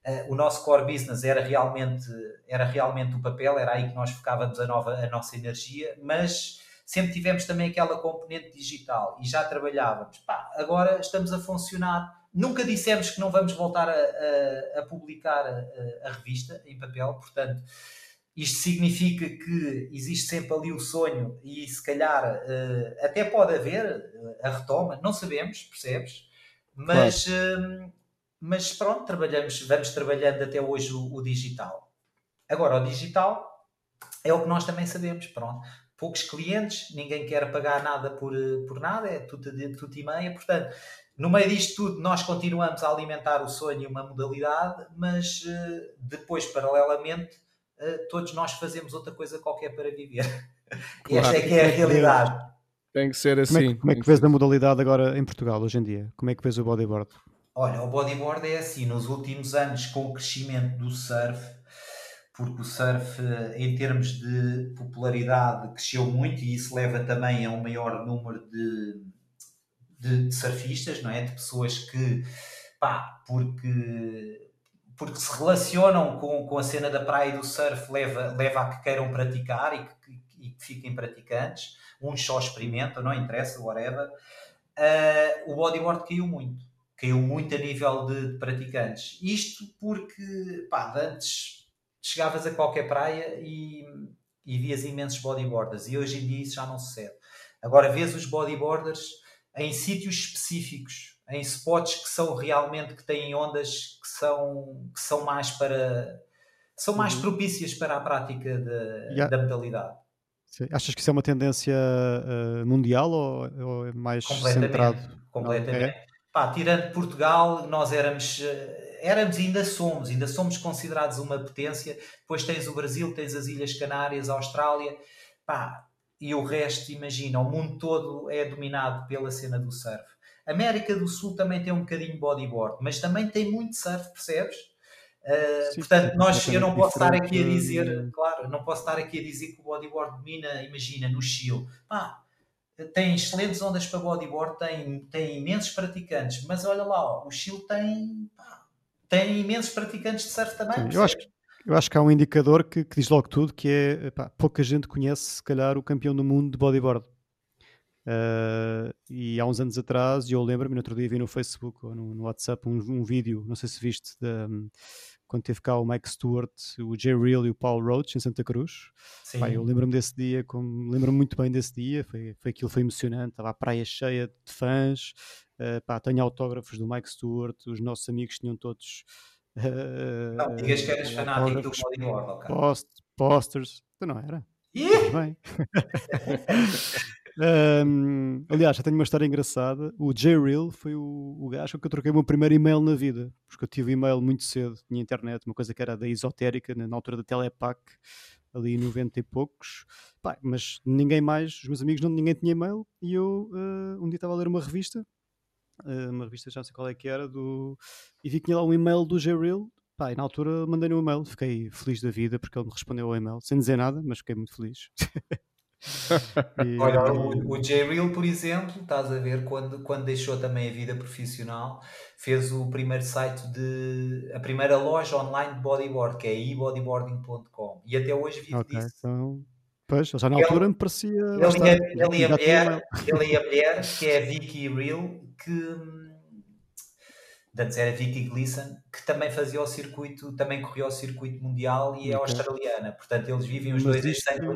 Uh, o nosso core business era realmente, era realmente o papel, era aí que nós focávamos a, nova, a nossa energia, mas sempre tivemos também aquela componente digital e já trabalhávamos. Pá, agora estamos a funcionar. Nunca dissemos que não vamos voltar a, a, a publicar a, a revista em papel, portanto isto significa que existe sempre ali o sonho e se calhar uh, até pode haver uh, a retoma, não sabemos, percebes? Mas, claro. uh, mas pronto, trabalhamos, vamos trabalhando até hoje o, o, digital. Agora, o digital é o que nós também sabemos, pronto. Poucos clientes, ninguém quer pagar nada por, por nada, é tudo, tudo e meia, portanto, no meio disto tudo, nós continuamos a alimentar o sonho e uma modalidade, mas depois, paralelamente, todos nós fazemos outra coisa qualquer para viver. Claro. Esta é que é a realidade. Tem que ser assim. Como é que, como é que vês a modalidade agora em Portugal, hoje em dia? Como é que vês o bodyboard? Olha, o bodyboard é assim, nos últimos anos, com o crescimento do surf, porque o surf, eh, em termos de popularidade, cresceu muito e isso leva também a um maior número de de, de surfistas, não é? De pessoas que, pá, porque porque se relacionam com, com a cena da praia e do surf leva, leva a que queiram praticar e que, e que fiquem praticantes. Uns só experimentam, não interessa, whatever. Uh, o bodyboard caiu muito. Caiu muito a nível de, de praticantes. Isto porque, pá, antes chegavas a qualquer praia e, e vias imensos bodyboarders e hoje em dia isso já não sucede. Agora vês os bodyboarders em sítios específicos, em spots que são realmente que têm ondas que são, que são mais para são mais uhum. propícias para a prática de, yeah. da modalidade. Sim. Achas que isso é uma tendência uh, mundial ou, ou, é mais completamente, centrado? Completamente. É? Pá, tirando Portugal, nós éramos, eh, éramos e ainda somos, ainda somos considerados uma potência. Depois tens o Brasil, tens as Ilhas Canárias, a Austrália. Pá, e o resto, imagina, o mundo todo é dominado pela cena do surf. América do Sul também tem um bocadinho bodyboard, mas também tem muito surf, percebes? Uh, sim, portanto, nós, eu não posso estar aqui a dizer, claro, não posso estar aqui a dizer que o bodyboard domina, imagina, no Chile. Pá, tem excelentes ondas para bodyboard, tem, tem imensos praticantes, mas olha lá, ó, o Chile tem, pá, tem imensos praticantes de surf também. Sim, eu acho que eu acho que há um indicador que, que diz logo tudo, que é pá, pouca gente conhece, se calhar, o campeão do mundo de bodyboard. Uh, e há uns anos atrás, e eu lembro-me, no outro dia vi no Facebook ou no, no WhatsApp um, um, vídeo, não sei se viste, de, um, quando teve cá o Mike Stewart, o Jay Real e o Paul Roach em Santa Cruz. Pá, eu lembro-me desse dia, lembro-me muito bem desse dia, foi, foi aquilo foi emocionante, estava a praia cheia de fãs, uh, pá, tenho autógrafos do Mike Stewart, os nossos amigos tinham todos não, digas que eras fanático do bodyboard, ok? Post, posters, então não era? Bem. um, aliás, já tenho uma história engraçada. O J-Real foi o, o gajo que eu troquei o meu primeiro e-mail na vida. Porque eu tive e-mail muito cedo, tinha internet, uma coisa que era da esotérica, na, altura da Telepac, ali em 90 e poucos. Pá, mas ninguém mais, os meus amigos, não, ninguém tinha e-mail. E eu uh, um dia estava a ler uma revista eh, uma revista, já não sei qual é que era, do... e vi que tinha lá um e-mail do J-Real. Pá, e na altura mandei-lhe um e-mail, fiquei feliz da vida porque ele me respondeu ao e-mail, sem dizer nada, mas fiquei muito feliz. e... Olha, o, o J-Real, por exemplo, estás a ver, quando, quando deixou também a vida profissional, fez o primeiro site de. a primeira loja online de bodyboard, que é ebodyboarding.com, e até hoje vive okay, disso. Então... Pois, já na ele, altura me parecia. Ele, e a, ele, e a mulher, ele e a mulher, que é a Vicky Real, que antes era Vicky Gleason, que também fazia o circuito, também corria o circuito mundial e é okay. australiana. Portanto, eles vivem os Mas dois isto, em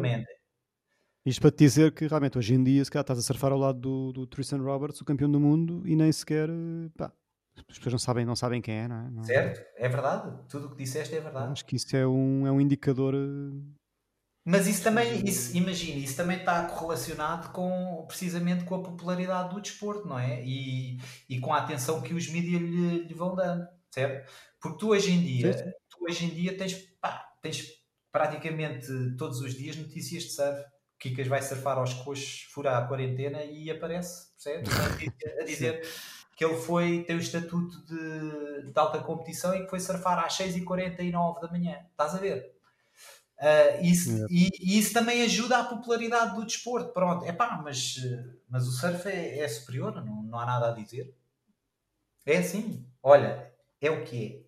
Isto para te dizer que realmente hoje em dia, se calhar estás a surfar ao lado do, do Tristan Roberts, o campeão do mundo, e nem sequer pá, as pessoas não sabem, não sabem quem é, não é? Não... Certo, é verdade. Tudo o que disseste é verdade. Acho que isso é um, é um indicador mas isso também, isso, imagina, isso também está correlacionado com, precisamente com a popularidade do desporto, não é? E, e com a atenção que os mídias lhe, lhe vão dando, certo? Porque tu hoje em dia, tu hoje em dia tens, pá, tens praticamente todos os dias notícias de surf. Kikas vai surfar aos coxos, furar a quarentena e aparece, percebes? A dizer que ele foi, tem o estatuto de, de alta competição e que foi surfar às 6h49 da manhã. Estás a ver? Uh, isso, e, e, isso também ajuda à popularidade do desporto. Pronto, é pá, mas, mas o surf é, é, superior, não, não há nada a dizer. É assim, olha, é o que é.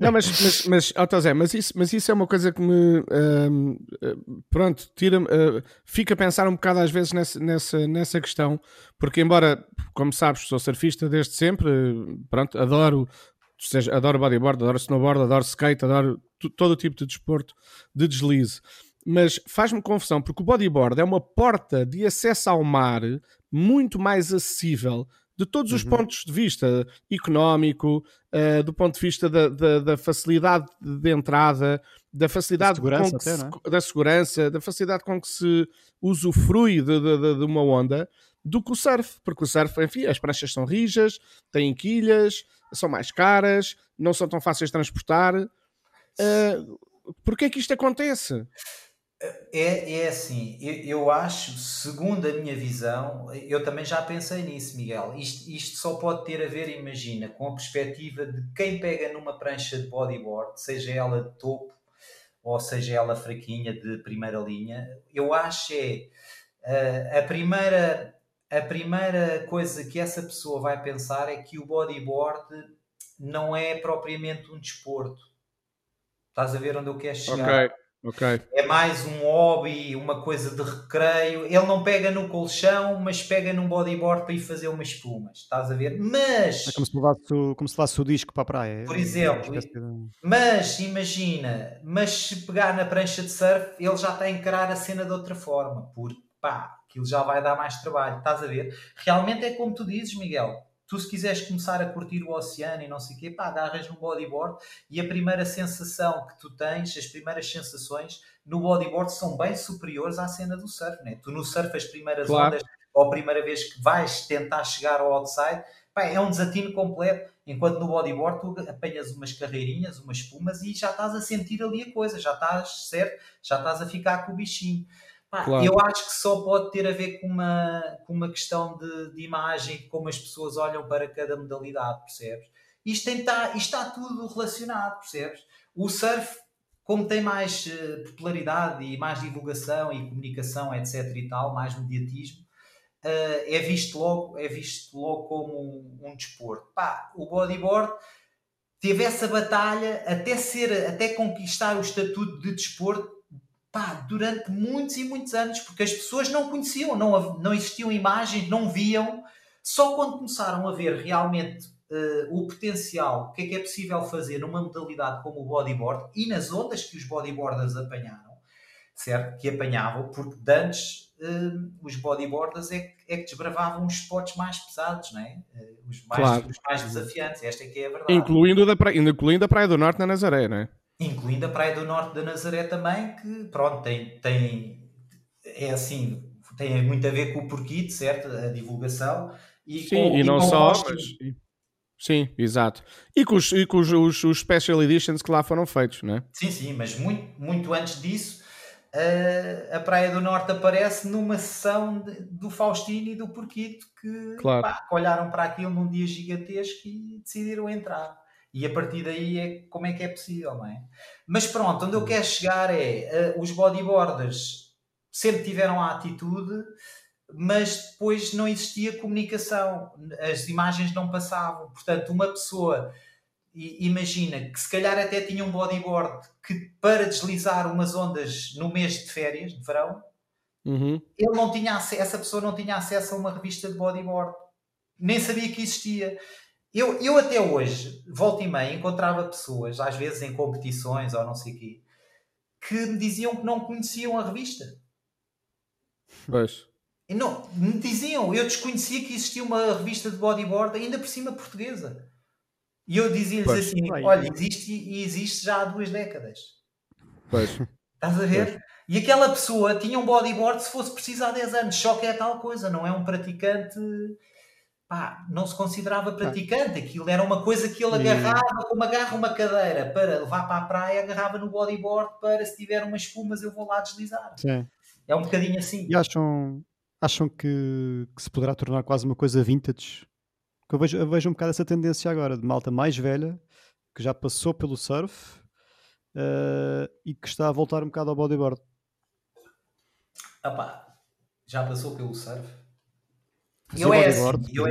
Não, mas, mas, mas, oh, Zé, mas, isso, mas isso é uma coisa que me uh, pronto, tira uh, fica a pensar um bocado às vezes nessa, nessa, nessa questão, porque embora, como sabes, sou surfista desde sempre, pronto, adoro seja, adoro bodyboard, adoro snowboard, adoro skate, adoro todo o tipo de desporto de deslize. Mas faz-me confusão porque o bodyboard é uma porta de acesso ao mar muito mais acessível de todos os uhum. pontos de vista, económico, uh, do ponto de vista da, da, da, facilidade de entrada, da facilidade segurança com que até, se, é? da segurança, da facilidade com que se usufrui de, de, de, uma onda, do que o surf, porque o surf, enfim, as pranchas são rijas, têm quilhas, são mais caras, não são tão fáceis de transportar. Uh, Porquê é que isto acontece? É, é assim, eu, eu, acho, segundo a minha visão, eu também já pensei nisso, Miguel. Isto, isto só pode ter a ver, imagina, com a perspectiva de quem pega numa prancha de bodyboard, seja ela de topo ou seja ela fraquinha de primeira linha. Eu acho é uh, a primeira a primeira coisa que essa pessoa vai pensar é que o bodyboard não é propriamente um desporto. Estás a ver onde eu quero chegar? Ok. Okay. É mais um hobby, uma coisa de recreio. Ele não pega no colchão, mas pega num bodyboard para ir fazer umas espumas. Estás a ver? Mas. É como se levasse, como se levasse o disco para a praia. É por exemplo. De... Mas imagina, mas se pegar na prancha de surf, ele já está a encarar a cena de outra forma. Porque pá, aquilo já vai dar mais trabalho. Estás a ver? Realmente é como tu dizes, Miguel tu se quiseres começar a curtir o oceano e não sei o quê, pá, agarras no bodyboard e a primeira sensação que tu tens, as primeiras sensações no bodyboard são bem superiores à cena do surf, né? Tu no surf as primeiras claro. ondas ou a primeira vez que vais tentar chegar ao outside, pá, é um desatino completo, enquanto no bodyboard tu apanhas umas carreirinhas, umas espumas e já estás a sentir ali a coisa, já estás certo, já estás a ficar com o bichinho. Claro. Eu acho que só pode ter a ver com uma, com uma questão de, de imagem, de como as pessoas olham para cada modalidade, percebes? Isto, tem, está, isto está tudo relacionado, percebes? O surf, como tem mais uh, popularidade e mais divulgação e comunicação, etc. e tal, mais mediatismo, uh, é, visto logo, é visto logo como um, um desporto. Pá, o bodyboard teve essa batalha até ser, até conquistar o estatuto de desporto pá, durante muitos e muitos anos, porque as pessoas não conheciam, não, não existiam imagens, não viam. Só quando começaram a ver realmente uh, o potencial, o que é que é possível fazer numa modalidade como o bodyboard e nas ondas que os bodyboarders apanharam, certo? Que apanhavam, porque antes uh, os bodyboarders é, é, que desbravavam os spots mais pesados, não é? Uh, os, mais, claro. os mais desafiantes, esta é que é a verdade. Incluindo, da praia, incluindo a Praia do Norte na Nazaré, não é? Incluindo a Praia do Norte da Nazaré também, que pronto, tem, tem é assim, tem muito a ver com o porquito, certo? A divulgação. E sim, com, e, e não só, mas... Sim, exato. E com, os, e com os, os, os, Special Editions que lá foram feitos, não é? Sim, sim, mas muito, muito antes disso, a, a Praia do Norte aparece numa sessão de, do Faustino e do Porquito que, claro. pá, olharam para aquilo num dia gigantesco e decidiram entrar. E a partir daí é como é que é possível, não é? Mas pronto, onde eu quero chegar é uh, os bodyboarders sempre tiveram a atitude, mas depois não existia comunicação, as imagens não passavam. Portanto, uma pessoa imagina que se calhar até tinha um bodyboard que para deslizar umas ondas no mês de férias, de verão, uhum. ele não tinha essa pessoa não tinha acesso a uma revista de bodyboard, nem sabia que existia. Eu, eu até hoje, volta e meia, encontrava pessoas, às vezes em competições ou não sei o quê, que me diziam que não conheciam a revista. Pois. E não, me diziam, eu desconhecia que existia uma revista de bodyboard, ainda por cima portuguesa. E eu dizia-lhes assim: olha, existe e existe já há duas décadas. Pois. Estás a ver? Pois. E aquela pessoa tinha um bodyboard se fosse preciso há 10 anos, só que é tal coisa, não é um praticante pá, não se considerava praticante. Aquilo era uma coisa que ele agarrava, como agarra uma cadeira para levar para a praia, agarrava no bodyboard para se tiver umas espumas eu vou lá deslizar. Sim. É um bocadinho assim. E acham, acham que, que se poderá tornar quase uma coisa vintage? Eu vejo, eu vejo um bocado essa tendência agora de malta mais velha que já passou pelo surf uh, e que está a voltar um bocado ao bodyboard. Epá, já passou pelo surf? Assim, eu é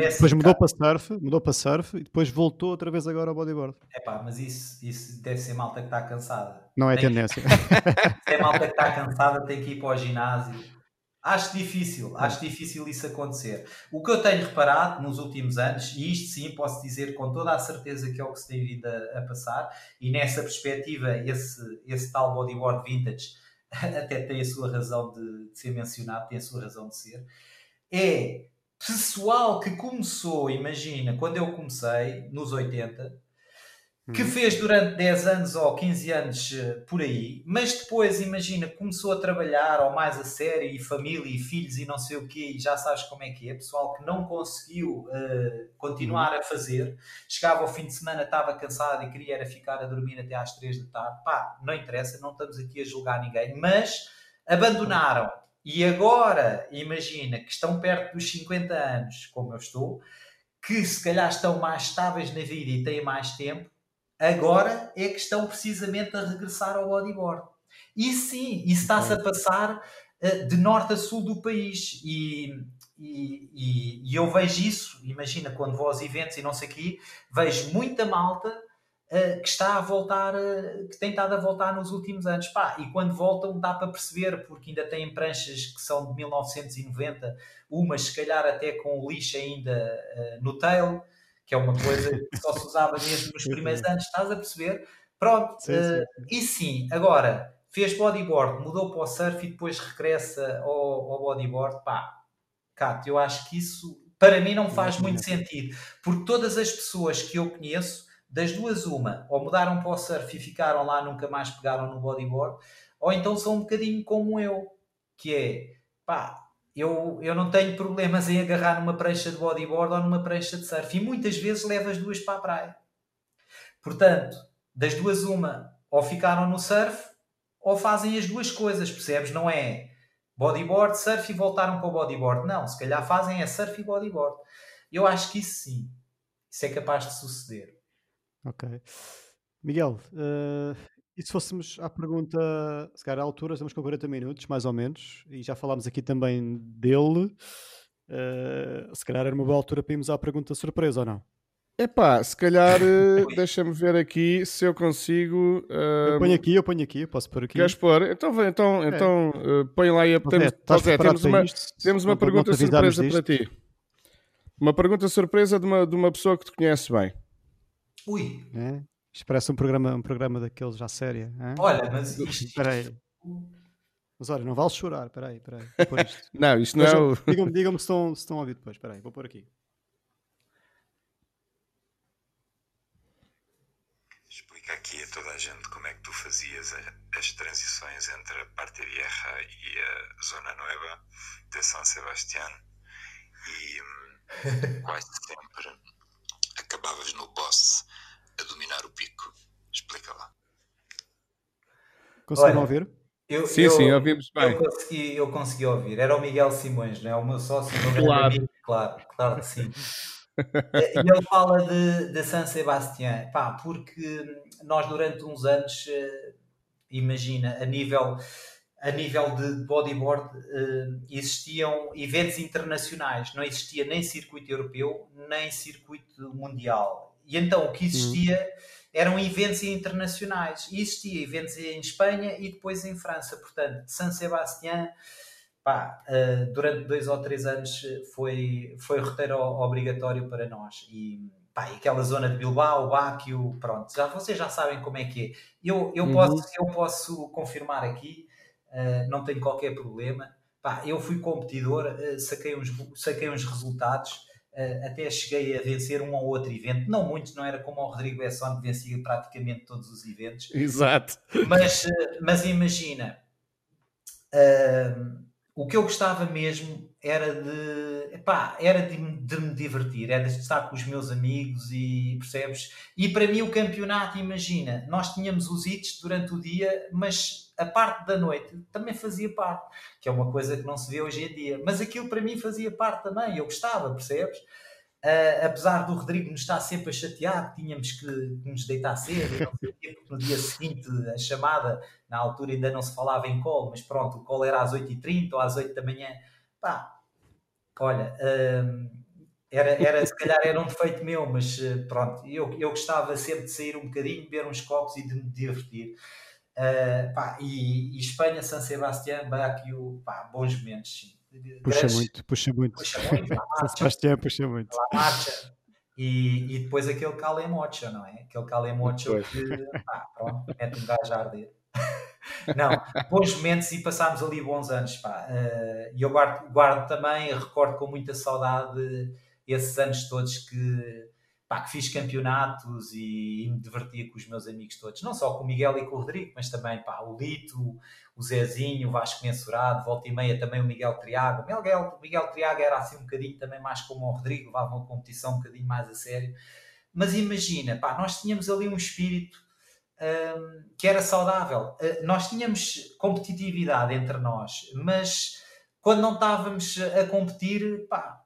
assim, depois mudou para surf, mudou para surf e depois voltou outra vez agora ao bodyboard. É pá, mas isso, isso deve ser malta que está cansada. Não é tem tendência. Se é malta que está cansada, tem que ir para o ginásio. Acho difícil, acho difícil isso acontecer. O que eu tenho reparado nos últimos anos, e isto sim posso dizer com toda a certeza que é o que se tem vindo a, a passar, e nessa perspectiva, esse, esse tal bodyboard vintage até tem a sua razão de, de ser mencionado, tem a sua razão de ser, é pessoal que começou, imagina, quando eu comecei, nos 80, que uhum. fez durante 10 anos ou 15 anos eh, por aí, mas depois, imagina, começou a trabalhar ou mais a sério, e família e filhos e não sei o quê, e já sabes como é que é, pessoal que não conseguiu uh, continuar uhum. a fazer, chegava ao fim de semana, estava cansado e queria era ficar a dormir até às 3 da tarde, pá, não interessa, não estamos aqui a julgar ninguém, mas abandonaram. E agora, imagina que estão perto dos 50 anos, como eu estou, que se calhar estão mais estáveis na vida e têm mais tempo, Agora é que estão precisamente a regressar ao bodyboard. E sim, isso está-se a passar uh, de norte a sul do país. E, e, e, e, eu vejo isso, imagina, quando vou aos eventos e não sei o quê, vejo muita malta uh, que está a voltar, uh, que tem estado a voltar nos últimos anos. Pá, e quando voltam dá para perceber, porque ainda têm pranchas que são de 1990, umas se calhar até com lixo ainda no tail que é uma coisa que só se usava mesmo nos primeiros anos, estás a perceber? Pronto, sim, sim. E sim, agora fez bodyboard, mudou para o surf e depois regressa ao, ao bodyboard, pá, Cato, eu acho que isso para mim não faz muito sentido, porque todas as pessoas que eu conheço, das duas, uma, ou mudaram para o surf e ficaram lá, nunca mais pegaram no bodyboard, ou então são um bocadinho como eu, que é pá, eu, eu não tenho problemas em agarrar numa prancha de bodyboard ou numa prancha de surf e muitas vezes levo as duas para a praia. Portanto, das duas, uma, ou ficaram no surf ou fazem as duas coisas, percebes? Não é bodyboard, surf e voltaram para o bodyboard. Não, se calhar fazem é surf e bodyboard. Eu acho que isso sim, isso é capaz de suceder. Ok. Miguel, uh, e se fôssemos à pergunta, se calhar à altura, estamos com 40 minutos, mais ou menos, e já falámos aqui também dele, uh, se calhar era uma boa altura para irmos à pergunta surpresa ou não? Epá, se calhar uh, deixa-me ver aqui se eu consigo. Uh, eu ponho aqui, eu ponho aqui, eu posso pôr aqui. Queres pôr? Então, então, é. então uh, põe lá e temos, é, temos uma, isto? temos uma pergunta surpresa para ti. Uma pergunta surpresa de uma, de uma pessoa que te conhece bem. Ui! É? Isto parece um programa, um programa daqueles já séria. Hein? Olha, mas isto. Espera aí. Mas olha, não vale chorar. Espera aí, espera aí. Isto. não, isto não é o. Digam-me digam se, estão, se estão a ouvir depois. Espera aí, vou pôr aqui. Explica aqui a toda a gente como é que tu fazias as transições entre a parte vieja e a zona nova de São Sebastián e hum, quase sempre acabavas no boss a dominar o pico. Explica lá. Conseguiram ouvir? Eu, sim, eu, sim, ouvimos bem. Eu consegui, eu consegui ouvir. Era o Miguel Simões, não é? O meu sócio. Claro. Amigo, claro, claro que sim. e ele fala de, de San Sebastián, pá, porque nós durante uns anos, eh, imagina, a nível, a nível de bodyboard, eh, existiam eventos internacionais, não existia nem circuito europeu, nem circuito mundial e então o que existia hum. eram eventos internacionais. E existia eventos em Espanha e depois em França. Portanto, San Sebastián, pá, uh, durante dois ou três anos foi, foi roteiro obrigatório para nós. E, pá, aquela zona de Bilbao, Báquio, pronto, já, vocês já sabem como é que é. Eu, eu, uhum. posso, eu posso confirmar aqui, uh, não tenho qualquer problema. Pá, eu fui competidor, uh, saquei, uns, saquei uns resultados até cheguei a vencer um ou outro evento, não muitos, não era como o Rodrigo Besson que vencia praticamente todos os eventos. Exato. Mas, uh, mas imagina, uh, o que eu gostava mesmo era de, epá, era de, de, me divertir, era de estar com os meus amigos e percebes? E para mim o campeonato, imagina, nós tínhamos os hits durante o dia, mas a parte da noite também fazia parte, que é uma coisa que não se vê hoje em dia. Mas aquilo para mim fazia parte também, eu gostava, percebes? Uh, apesar do Rodrigo nos estar sempre a chatear, tínhamos que, que nos deitar cedo, porque no dia seguinte a chamada, na altura ainda não se falava em call, mas pronto, o call era às 8h30 ou às 8 da manhã. Pá, olha, uh, era, era, se calhar era um defeito meu, mas uh, pronto, eu, eu gostava sempre de sair um bocadinho, beber uns copos e de me divertir. Uh, pá, e, e, Espanha, San Sebastián, Baquio, pá, bons momentos, sim. Puxa Grandes, muito, puxa muito. Puxa muito San Sebastián puxa muito. marcha. E, e depois aquele Calemocha, não é? Aquele Calemocha que, pá, pronto, mete um gajo a arder. Não, bons momentos e passámos ali bons anos. Pá. Uh, e eu guardo, guardo também, recordo com muita saudade esses anos todos que, pá, que fiz campeonatos e, e, me divertia com os meus amigos todos, não só com o Miguel e com o Rodrigo, mas também pá, o Lito, o Zezinho, o Vasco Mensurado, volta e meia também o Miguel Triago. O Miguel, o Miguel Triago era assim um bocadinho também mais como o Rodrigo, levava uma competição um bocadinho mais a sério. Mas imagina, pá, nós tínhamos ali um espírito um, que era saudável. Uh, nós tínhamos competitividade entre nós, mas quando não estávamos a competir, pá,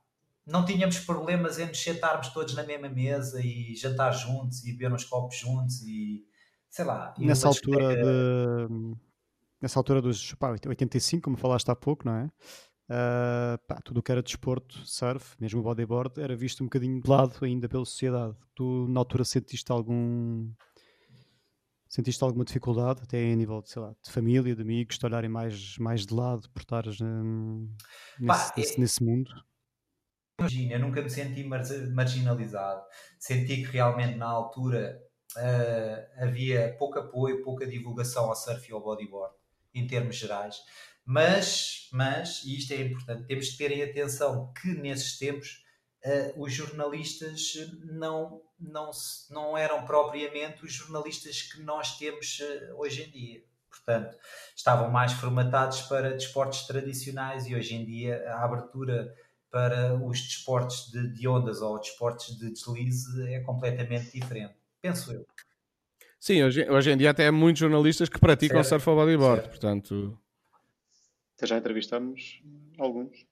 não tínhamos problemas em nos sentarmos todos na mesma mesa e jantar juntos e beber uns copos juntos e sei lá. Nessa altura de nessa altura dos pá, 85, como falaste há pouco, não é? Uh, pá, tudo o que era desporto, surf, mesmo o bodyboard, era visto um bocadinho de lado ainda pela sociedade. Tu na altura sentiste algum sentiste alguma dificuldade, até em nível de, sei lá, de família, de amigos, de olharem mais, mais de lado por estares um, nesse, nesse, é... nesse mundo? Imagina, eu nunca me senti marginalizado. Senti que realmente na altura uh, havia pouco apoio, pouca divulgação ao surf e ao bodyboard, em termos gerais. Mas, mas, e isto é importante, temos de terem atenção que nesses tempos uh, os jornalistas não, não, não eram propriamente os jornalistas que nós temos uh, hoje em dia. Portanto, estavam mais formatados para desportos tradicionais e hoje em dia a abertura para os desportos de, de ondas ou desportos de deslize é completamente diferente, penso eu. Sim, hoje, hoje em dia até há muitos jornalistas que praticam certo. surf ou bodyboard, certo. portanto... Até já entrevistamos alguns.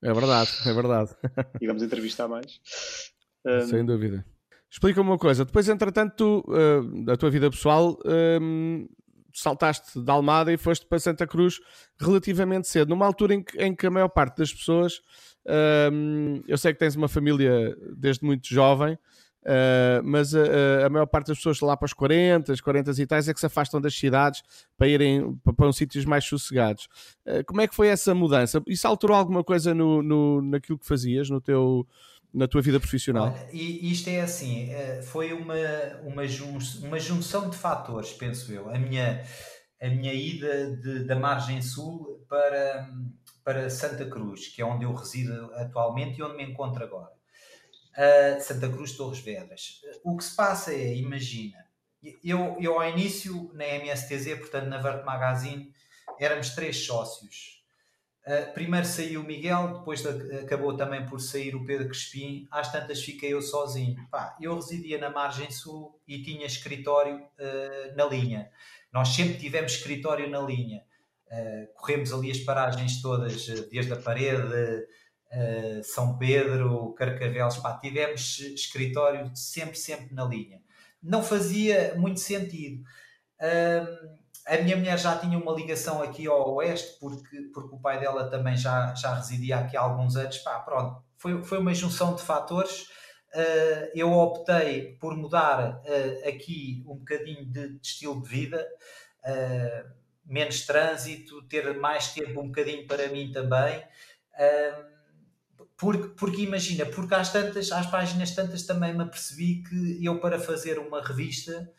É verdade, é verdade. E vamos entrevistar mais. Um... Sem dúvida. Explica-me uma coisa, depois entretanto tu, uh, a tua vida pessoal um, saltaste da Almada e foste para Santa Cruz relativamente cedo, numa altura em que, em que a maior parte das pessoas um, eu sei que tens uma família desde muito jovem, uh, mas a, a, maior parte das pessoas lá para os 40, 40 e tais é que se afastam das cidades para irem para, para sítios mais sossegados. Uh, como é que foi essa mudança? Isso alterou alguma coisa no, no, naquilo que fazias, no teu, na tua vida profissional? Olha, e isto é assim, eh, foi uma, uma, jun uma junção de fatores, penso eu. A minha, a minha ida de, da margem sul para para Santa Cruz, que é onde eu resido atualmente e onde me encontro agora. Uh, Santa Cruz Torres Vedras. O que se passa é, imagina, eu, eu ao início na MSTZ, portanto na Vert Magazine, éramos três sócios. Uh, primeiro saiu o Miguel, depois de, acabou também por sair o Pedro Crespim, às tantas fiquei eu sozinho. Pá, eu residia na margem sul e tinha escritório uh, na linha. Nós sempre tivemos escritório na linha. Uh, corremos ali as paragens todas, eh, desde a parede, uh, São Pedro, Carcavelos, pá, tivemos escritório sempre, sempre na linha. Não fazia muito sentido. Uh, a minha mulher já tinha uma ligação aqui ao oeste, porque, porque o pai dela também já, já residia aqui há alguns anos. Pá, pronto, foi, foi uma junção de fatores. Uh, eu optei por mudar uh, aqui um bocadinho de, de estilo de vida. Uh, menos trânsito, ter mais tempo um bocadinho para mim também. porque, porque imagina, porque às tantas, às páginas tantas também me apercebi que eu para fazer uma revista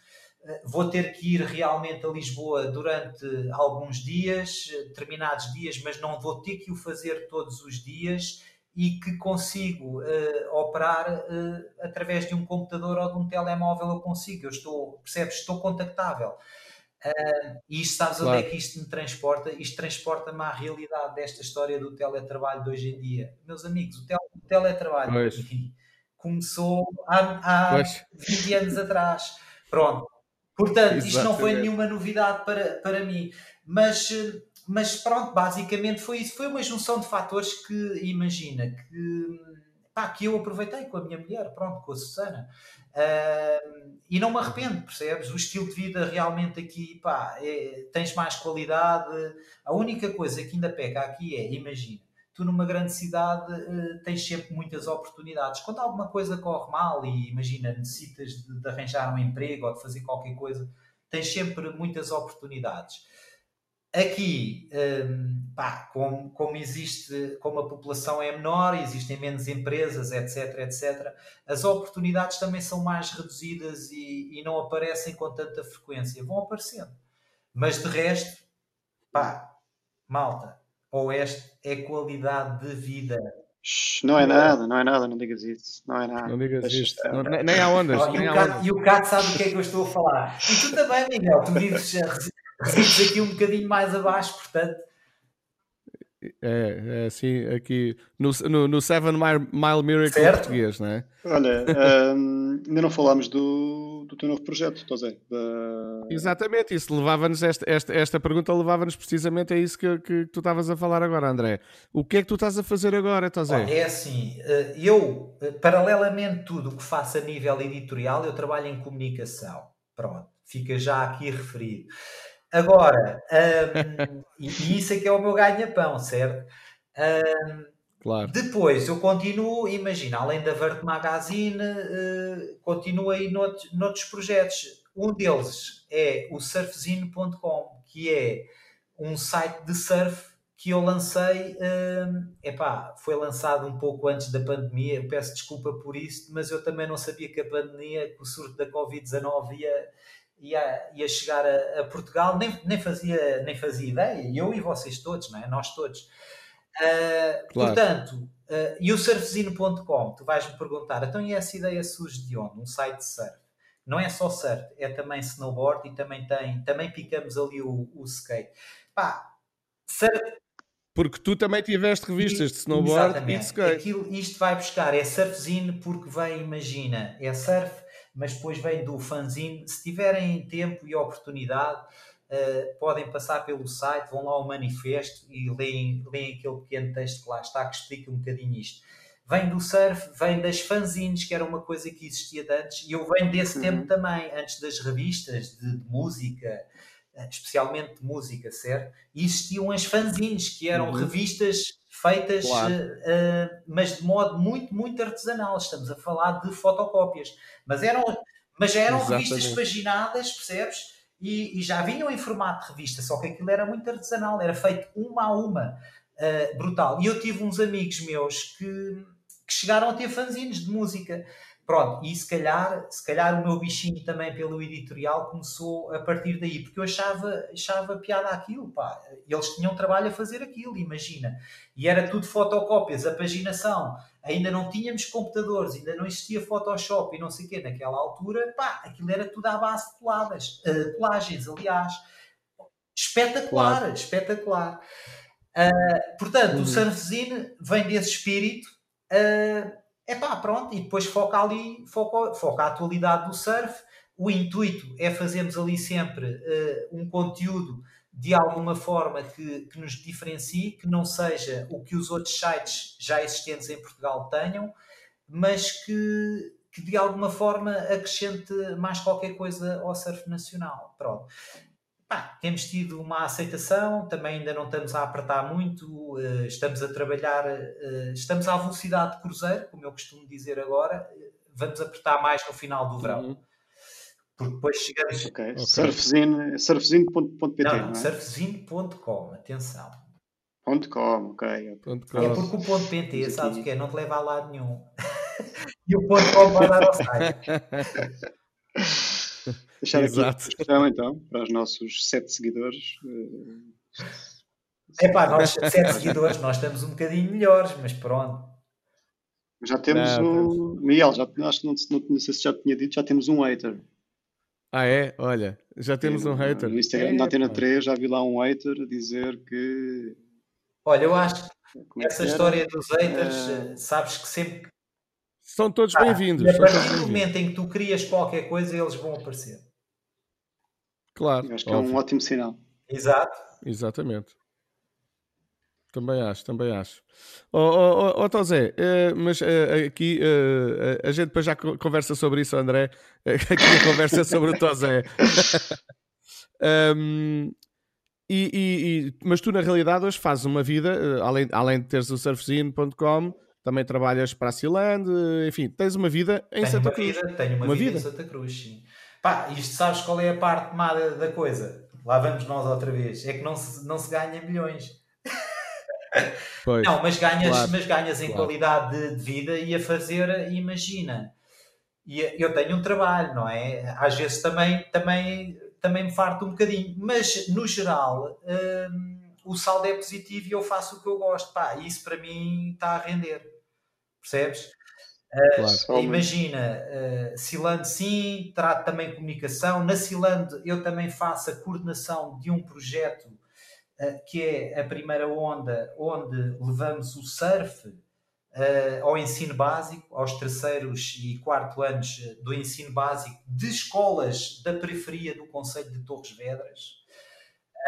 ah, vou ter que ir realmente a Lisboa durante alguns dias, determinados dias, mas não vou ter que o fazer todos os dias e que consigo uh, operar uh, através de um computador ou de um telemóvel eu consigo, eu estou, percebes, estou contactável. Uh, e isto sabes claro. onde é que isto me transporta? Isto transporta-me à realidade desta história do teletrabalho de hoje em dia. Meus amigos, o, o teletrabalho pois. começou há, há 20 anos atrás. Pronto. Portanto, isto não foi nenhuma novidade para, para mim. Mas, mas pronto, basicamente foi isso. Foi uma junção de fatores que, imagina, que, pá, que eu aproveitei com a minha mulher, pronto, com a Susana. Uh, e não me arrependo, percebes? O estilo de vida realmente aqui, pá, é, tens mais qualidade. A única coisa que ainda pega aqui é, imagina, tu numa grande cidade uh, tens sempre muitas oportunidades. Quando alguma coisa corre mal e imagina, necessitas de, de arranjar um emprego ou de fazer qualquer coisa, tens sempre muitas oportunidades. Aqui, um, pá, como, como existe, como a população é menor, existem menos empresas, etc, etc, as oportunidades também são mais reduzidas e, e não aparecem com tanta frequência. Vão aparecendo. Mas de resto, pá, malta, oeste é qualidade de vida. Não é nada, não é nada, não digas isso. Não é nada. Não digas isto. Não, nem, nem há ondas. Oh, nem e, o há Cato, ondas. e o Cato sabe do que é que eu estou a falar. E tu também, Miguel, tu vives, resides aqui um bocadinho mais abaixo, portanto, É, é assim, aqui no, no, no Seven Mile, Mile Miracle Certo. português, não é? Olha, hum, ainda não falámos do, do teu novo projeto, Tosé. Da... Exatamente, isso levava-nos, esta, esta, esta pergunta levava-nos precisamente a isso que, que tu estavas a falar agora, André. O que é que tu estás a fazer agora, Olha, Tozé? é assim, eh, eu, eh, paralelamente tudo o que faço a nível editorial, eu trabalho em comunicação. Pronto, fica já aqui referido. Agora, hum, e, isso é que é o meu ganha-pão, certo? Hum, Claro. depois, eu continuo, imagina, além da Vert Magazine, eh, continuo aí noutros, noutros projetos. Um deles é o surfzine.com, que é um site de surf que eu lancei, hum, epá, foi lançado um pouco antes da pandemia, eu peço desculpa por isso, mas eu também não sabia que a pandemia, que o surto da Covid-19 ia, ia, ia chegar a, a Portugal, nem, nem, fazia, nem fazia ideia, eu e vocês todos, não é? nós todos. Uh, Claro. Portanto, uh, e o surfzine.com, tu vais-me perguntar, então e essa ideia surge de onde? Um site de surf. Não é só surf, é também snowboard e também tem, também picamos ali o, o skate. Pá, surf, Porque tu também tiveste revistas de snowboard e de Exatamente. skate. Aquilo, isto vai buscar, é surfzine porque vem, imagina, é surf, mas depois vem do fanzine. Se tiverem tempo e oportunidade, eh, podem passar pelo site, vão lá ao manifesto e leem, leem aquele pequeno texto que lá está que explica um bocadinho isto. Vem do surf, vem das fanzines, que era uma coisa que existia de antes, e eu venho desse Uhum. tempo também, antes das revistas de, de música, eh, especialmente de música, certo? E existiam as fanzines, que eram Uhum. revistas feitas, Claro. eh, mas de modo muito, muito artesanal. Estamos a falar de fotocópias. Mas eram, mas já eram revistas Exatamente. paginadas, percebes? E, e já vinham em formato de revista, só que aquilo era muito artesanal, era feito uma a uma, eh, brutal. E eu tive uns amigos meus que, que chegaram a ter fanzines de música. Pronto, e se calhar, se calhar o meu bichinho também pelo editorial começou a partir daí, porque eu achava, achava piada aquilo, pá. Eles tinham trabalho a fazer aquilo, imagina. E era tudo fotocópias, a paginação. Ainda não tínhamos computadores, ainda não existia Photoshop e não sei o quê. Naquela altura, pá, aquilo era tudo à base de coladas, eh, colagens, aliás. Espetacular, Claro. espetacular. Ah, portanto, Uhum. o surfzine vem desse espírito. É pá, pronto, e depois foca ali, foca, foca a atualidade do surf. O intuito é fazermos ali sempre eh, um conteúdo de alguma forma que, que nos diferencie, que não seja o que os outros sites já existentes em Portugal tenham, mas que, que de alguma forma acrescente mais qualquer coisa ao surf nacional. Pronto. Pá, temos tido uma aceitação, também ainda não estamos a apertar muito, eh, estamos a trabalhar, eh, estamos à velocidade de cruzeiro, como eu costumo dizer agora, eh, vamos apertar mais no final do verão, Uhum. porque depois chegamos. Ok. Ok. Surfzine, surfzine.pt, não, não, é? surfzine.com, atenção. Ponto .com, ok. Ponto É com. porque o ponto .pt, sabes o que é? Não te leva a lado nenhum. e o ponto .com vai dar ao site. Deixar aqui a Exato. questão, então, para os nossos sete seguidores. eh, É pá, nós, sete seguidores, nós estamos um bocadinho melhores, mas pronto. Já temos Não, um. Miguel, já, acho que não, não, não sei se já tinha dito, já temos um hater. Ah, é? Olha, já temos um hater. No Instagram da Antena Epá. 3 já vi lá um hater a dizer que. Olha, eu acho que é que essa história dos haters, Eh, eh, sabes que sempre São todos Ah, bem-vindos. A partir do momento em que tu crias qualquer coisa, eles vão aparecer. Claro, eu acho que é um ótimo sinal. Exato. Exatamente. Também acho, também acho. Ó oh, oh, oh, Tosé, eh, mas eh, aqui eh, a gente depois já co- conversa sobre isso, André. Aqui a conversa é sobre o Tosé. Um, e, e- e- mas tu, na realidade, hoje fazes uma vida, além, além de teres o surfzine.com, também trabalhas para a eh, enfim, tens uma vida em tenho Santa uma Cruz. vida, tenho uma, Uma vida, vida. em Santa Cruz, sim. Pá, isto sabes qual é a parte má da, da coisa? Lá vamos nós outra vez. É que não se, não se ganha milhões. Pois. Não, mas ganhas, Claro, mas ganhas em claro. qualidade de, de vida e a fazer, imagina. E eu tenho um trabalho, não é? Às vezes também, também, também me farto um bocadinho. Mas, no geral, hum, o saldo é positivo e eu faço o que eu gosto. Pá, isso para mim está a render. Percebes? Uh, imagina, uh, Ciland sim, trato também comunicação. Na Ciland eu também faço a coordenação de um projeto uh, que é a primeira onda, onde levamos o surf uh, ao ensino básico, aos terceiros e quarto anos do ensino básico de escolas da periferia do Conselho de Torres Vedras.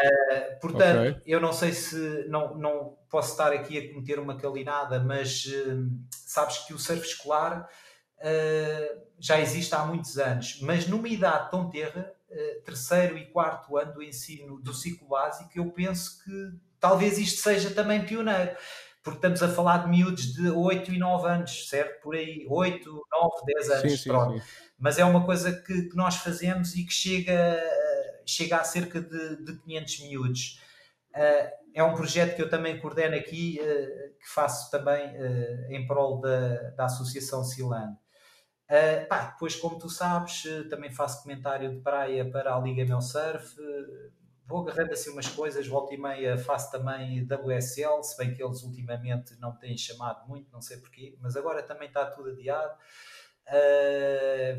Uh, portanto, okay. eu não sei se não, não posso estar aqui a cometer uma calinada, mas uh, sabes que o surf escolar uh, já existe há muitos anos, mas numa idade tão terra, terceiro e quarto ano do ensino do ciclo básico, eu penso que talvez isto seja também pioneiro porque estamos a falar de miúdos de 8 e 9 anos, certo? Por aí, 8, 9, 10 anos, sim, sim, pronto. Sim. Mas é uma coisa que, que, nós fazemos e que chega, chega a cerca de, de 500 miúdos. Uh, é um projeto que eu também coordeno aqui, uh, que faço também uh, em prol da, da Associação Silan. Uh, pá, depois, como tu sabes, também faço comentário de praia para a Liga Meu Surf, vou agarrando assim umas coisas, volta e meia faço também WSL, se bem que eles ultimamente não têm chamado muito, não sei porquê, mas agora também está tudo adiado.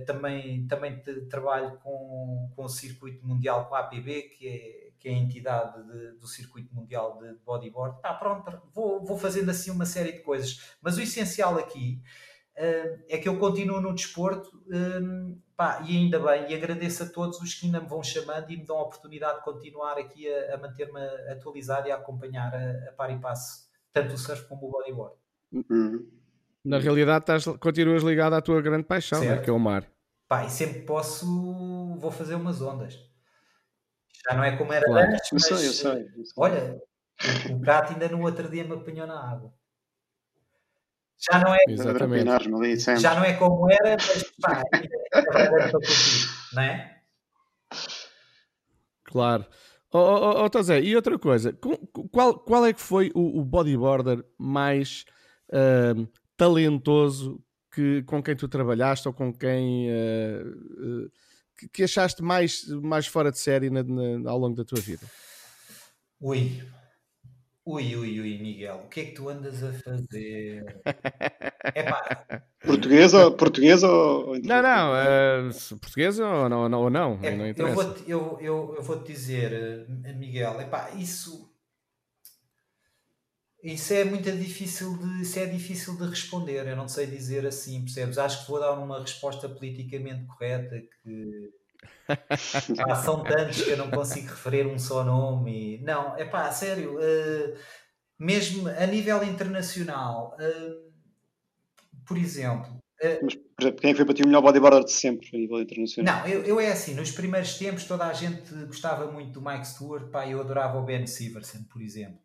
Também também trabalho com, com o circuito mundial com a APB, que é, que é a entidade de, do circuito mundial de bodyboard. Tá, pronto, vou, vou fazendo assim uma série de coisas, mas o essencial aqui uh, é que eu continuo no desporto. Um, Pá, e ainda bem, e agradeço a todos os que ainda me vão chamando e me dão a oportunidade de continuar aqui a, a manter-me atualizado e a acompanhar a, a par e passo, tanto o surf como o bodyboard. Uhum. Na realidade, estás, continuas ligado à tua grande paixão, né, que é o mar. Pá, e sempre posso, vou fazer umas ondas. Já não é como era claro. antes, mas eu sei, eu sei, eu sei. olha, o gato ainda no outro dia me apanhou na água. Já não é, Exatamente. já não é como era, mas pá, não é? Claro. Oh, oh, oh, Tozé, e outra coisa, qual, qual é que foi o, o bodyboarder mais uh, talentoso que, com quem tu trabalhaste ou com quem uh, uh, que, que, achaste mais, mais fora de série na, na, ao longo da tua vida? Ui, Ui, ui, ui, Miguel, o que é que tu andas a fazer? Epá. Portuguesa, portuguesa ou. Não, não, uh, portuguesa ou não, ou não, é, não eu vou-te eu, eu, eu vou dizer, eh, Miguel, epá, isso. Isso é muito difícil de, isso é difícil de responder, eu não sei dizer assim, percebes? Acho que vou dar uma resposta politicamente correta que ah, são tantos que eu não consigo referir um só nome. Não, é pá, sério. Uh, mesmo a nível internacional, uh, por exemplo. Uh, Mas, por exemplo, quem foi para ti o melhor bodyboarder de sempre a nível internacional? Não, eu, eu é assim, nos primeiros tempos toda a gente gostava muito do Mike Stewart, pá, eu adorava o Ben Siverson, por exemplo.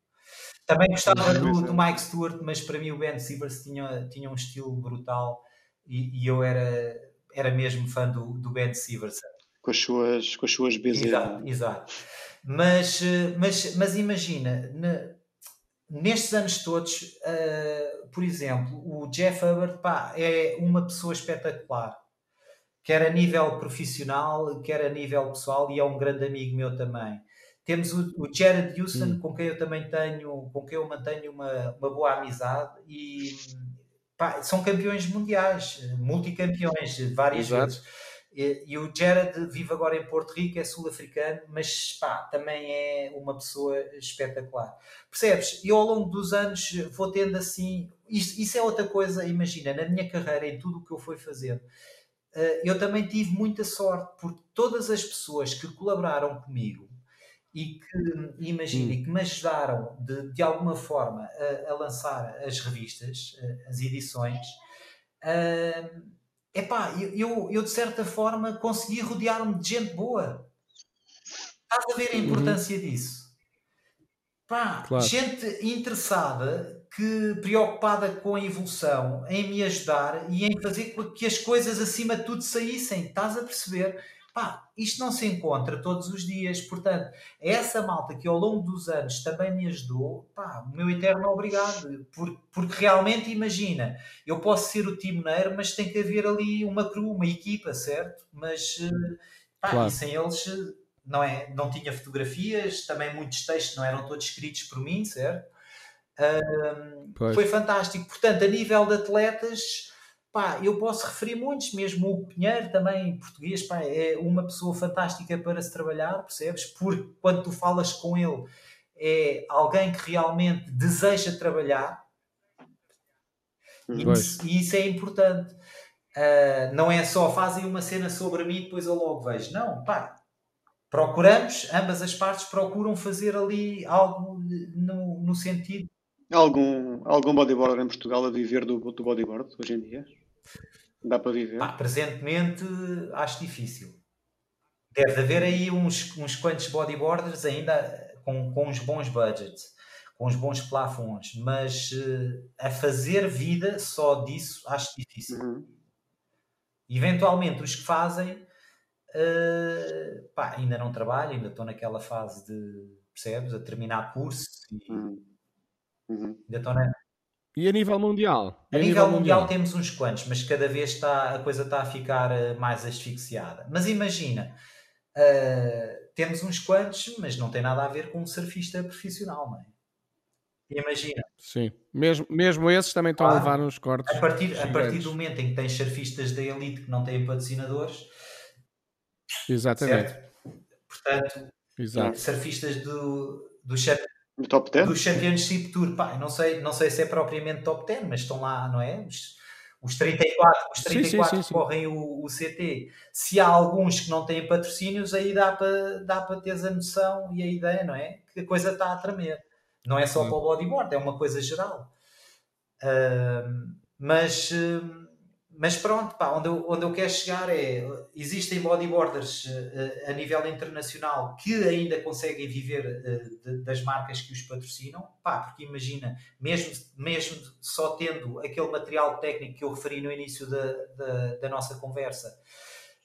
Também gostava do, do, Mike Stewart, mas para mim o Ben Siverson tinha, tinha um estilo brutal e, e eu era, era mesmo fã do, do Ben Siverson com as suas, com as suas BZ. Exato, exato. Mas, eh, mas, mas imagina, nestes anos todos, uh, por exemplo, o Jeff Hubbard pá, é uma pessoa espetacular, quer a nível profissional, quer a nível pessoal, e é um grande amigo meu também. Temos o, o Jared Houston, hum. com quem eu também tenho, com quem eu mantenho uma, uma boa amizade, e pá, são campeões mundiais, multicampeões várias Exato. vezes e, e, o Jared vive agora em Porto Rico, é sul-africano, mas pá, também é uma pessoa espetacular. Percebes? E ao longo dos anos vou tendo assim. Isso, isso é outra coisa, imagina, na minha carreira, em tudo o que eu fui fazendo, eh, eu também tive muita sorte, porque todas as pessoas que colaboraram comigo e que, imagina, hum. que me ajudaram de, de alguma forma a, a lançar as revistas, as edições. Uh, epá, eu, eu, de certa forma consegui rodear-me de gente boa. Estás a ver a uhum. importância uhum. disso? Pá, claro. gente interessada, que preocupada com a evolução, em me ajudar e em fazer com que as coisas acima de tudo saíssem. Estás a perceber? Pá, isto não se encontra todos os dias, portanto, essa malta que ao longo dos anos também me ajudou, pá, o meu eterno obrigado, porque, porque realmente imagina, eu posso ser o timoneiro, mas tem que haver ali uma crew, uma equipa, certo? Mas, eh, pá, claro. e sem eles não, é, não tinha fotografias, também muitos textos não eram todos escritos por mim, certo? Um, foi fantástico. Portanto, a nível de atletas, pá, eu posso referir muitos, mesmo o Pinheiro também, português, pá, é uma pessoa fantástica para se trabalhar, percebes? Porque quando tu falas com ele, é alguém que realmente deseja trabalhar e, e isso é importante. Uh, não é só fazem uma cena sobre mim e depois eu logo vejo. Não, pá, procuramos, ambas as partes procuram fazer ali algo no, no sentido. Algum, algum bodyboarder em Portugal a viver do, do bodyboard hoje em dia? Dá para? Pá, presentemente acho difícil. Deve haver aí uns, uns quantos bodyboarders ainda com, com uns bons budgets, com uns bons plafons, mas uh, a fazer vida só disso acho difícil. Uhum. Eventualmente, os que fazem, uh, pá, ainda não trabalham, ainda estão naquela fase de, percebes, a terminar curso e uhum. uhum. ainda estão na... E a nível mundial? A, a nível, nível mundial, mundial, temos uns quantos, mas cada vez está, a coisa está a ficar eh, mais asfixiada. Mas imagina, uh, temos uns quantos, mas não tem nada a ver com um surfista profissional, não é? Imagina. Sim, mesmo, mesmo esses também estão claro. a levar uns cortes. A partir, a partir do momento em que tens surfistas da elite que não têm patrocinadores. Exatamente. Certo? Portanto, Exato. surfistas do, do, do top 10? do Championship Tour, pá, não sei, não sei se é propriamente top 10, mas estão lá, não é? Os, os 34, os 34 sim, sim, sim, que correm o, o, CT. Se há alguns que não têm patrocínios, aí dá para dá para teres a noção e a ideia, não é? Que a coisa está a tremer. Não é só para o bodyboard, é uma coisa geral. Uh, mas, uh, mas pronto, pá, onde, eu, onde eu quero chegar é existem bodyboarders uh, a nível internacional que ainda conseguem viver de, das marcas que os patrocinam, pá, porque imagina, mesmo, mesmo só tendo aquele material técnico que eu referi no início da, da, da nossa conversa,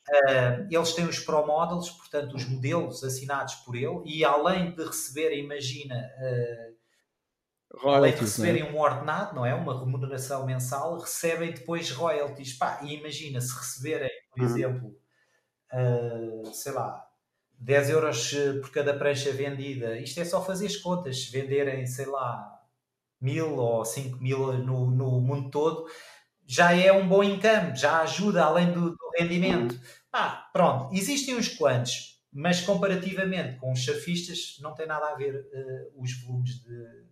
Uh, eles têm os Pro Models, portanto, os modelos assinados por ele, e além de receberem, imagina, uh, além de é? receberem um ordenado, não é? Uma remuneração mensal, recebem depois royalties. Pá, e imagina se receberem, por uhum. exemplo, uh, sei lá, 10 euros por cada prancha vendida. Isto é só fazer as contas. Se venderem, sei lá, mil ou 5 mil no, no mundo todo, já é um bom income, já ajuda além do, do rendimento. Uhum. Ah, pronto, existem uns quantos, mas comparativamente com os surfistas não tem nada a ver uh, os volumes de,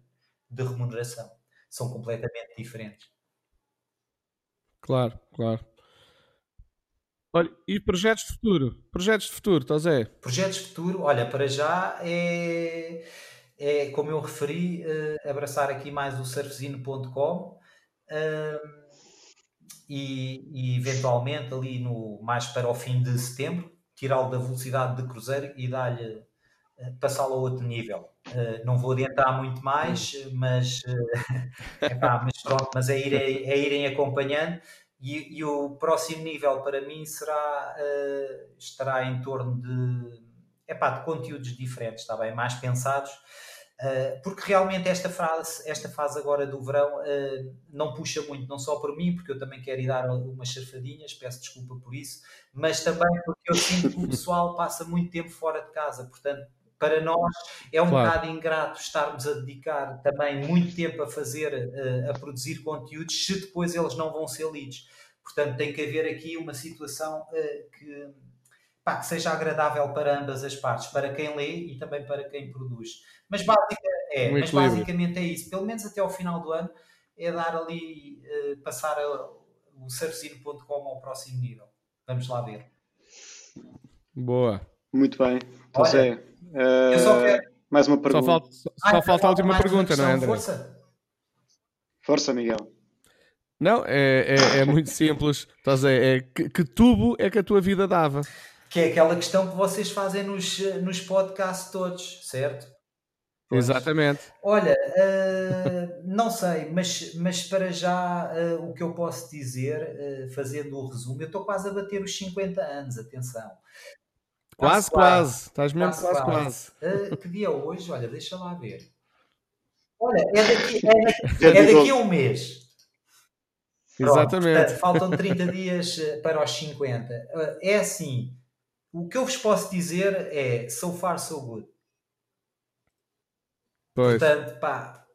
de remuneração. São completamente diferentes. Claro, claro. Olha, e projetos de futuro? Projetos de futuro, Tosé? Projetos de futuro, olha, para já é, é como eu referi, uh, abraçar aqui mais o surfzino.com. Uh, e, e, eventualmente ali no mais para o fim de setembro tirá-lo da velocidade de cruzeiro e dar-lhe eh, passá-lo a outro nível. Uh, não vou adiantar muito mais, mas, uh, epá, mas pronto, mas é, ir, é, irem acompanhando. E, e, o próximo nível para mim será uh, estará em torno de, epá, de conteúdos diferentes, está bem, mais pensados. Uh, porque realmente esta fase, esta fase agora do verão uh, não puxa muito, não só por mim, porque eu também quero ir dar umas surfadinhas, peço desculpa por isso, mas também porque eu sinto que o pessoal passa muito tempo fora de casa, portanto, para nós é um claro. bocado ingrato estarmos a dedicar também muito tempo a fazer, uh, a produzir conteúdos, se depois eles não vão ser lidos. Portanto, tem que haver aqui uma situação que, pá, que seja agradável para ambas as partes, para quem lê e também para quem produz. Mas, basic, é, mas basicamente é isso. Pelo menos até ao final do ano é dar ali, uh, passar a, o surfzino.com ao próximo nível. Vamos lá ver. Boa. Muito bem. José, uh, eu só quero... mais uma pergunta. Só falta, só, ah, falta a última pergunta, não é, André? Força. Força, Miguel. Não, é, é, é muito simples. Estás a, é, que, que, tubo é que a tua vida dava? Que é aquela questão que vocês fazem nos, nos podcasts todos, certo? Pois. Exatamente. Olha, uh, não sei, mas, mas para já uh, o que eu posso dizer, uh, fazendo o resumo, eu estou quase a bater os 50 anos, atenção. Quase, quase. quase. Estás mesmo quase, quase. quase. que dia é hoje? Olha, deixa lá ver. Olha, é daqui, é daqui, é daqui a um mês. Pronto, Exatamente. Portanto, faltam 30 dias para os 50. É assim, o que eu vos posso dizer é so far so good. Pois. Portanto, pá,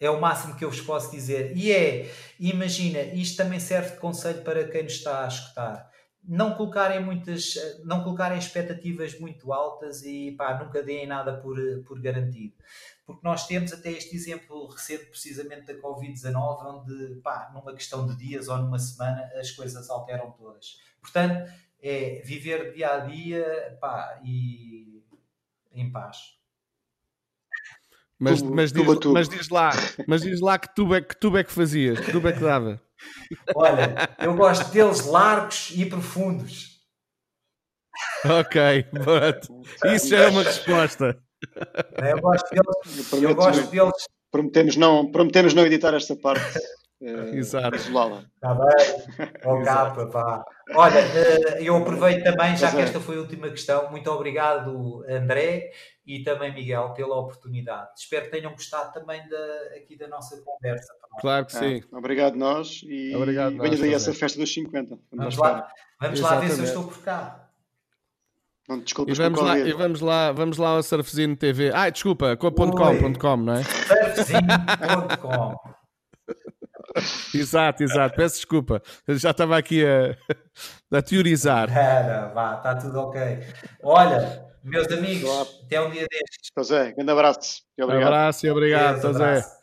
é o máximo que eu vos posso dizer. E é, imagina, isto também serve de conselho para quem nos está a escutar. Não colocarem muitas, não colocarem expectativas muito altas e pá, nunca deem nada por, por garantido. Porque nós temos até este exemplo recente precisamente da Covid-19, onde pá, numa questão de dias ou numa semana as coisas alteram todas. Portanto, é viver dia a dia pá, e em paz. Mas, Tubo- mas, diz, tubo. mas diz lá, mas diz lá que tubo é que, tubo é que fazias, que tubo é que dava. Olha, eu gosto deles largos e profundos. Ok, pronto. Isso já é uma resposta. Eu gosto deles, Eu prometo eu gosto deles prometemos, não, prometemos não editar esta parte. eh, Exato. Isolá-la. Está bem? Ó capa, pá. Olha, eh, eu aproveito também, já Pois que é. esta foi a última questão, muito obrigado, André, e também Miguel, pela oportunidade. Espero que tenham gostado também da, aqui da nossa conversa. Claro que sim. Ah, obrigado nós e Obrigado nós venha daí essa festa dos 50. Vamos lá, vamos lá ver se eu estou por cá. Não E vamos lá, e vamos lá, vamos lá ao Surfzine TV. Ah, desculpa, com a ponto .com, .com, não é? Surfzinho.com Exato, exato. Peço desculpa. Eu já estava aqui a, a teorizar. Era, vá, está tudo ok. Olha, meus amigos, Olá. até um dia destes. José, grande abraço. E obrigado. Abraço e obrigado, Deus, José. abraço.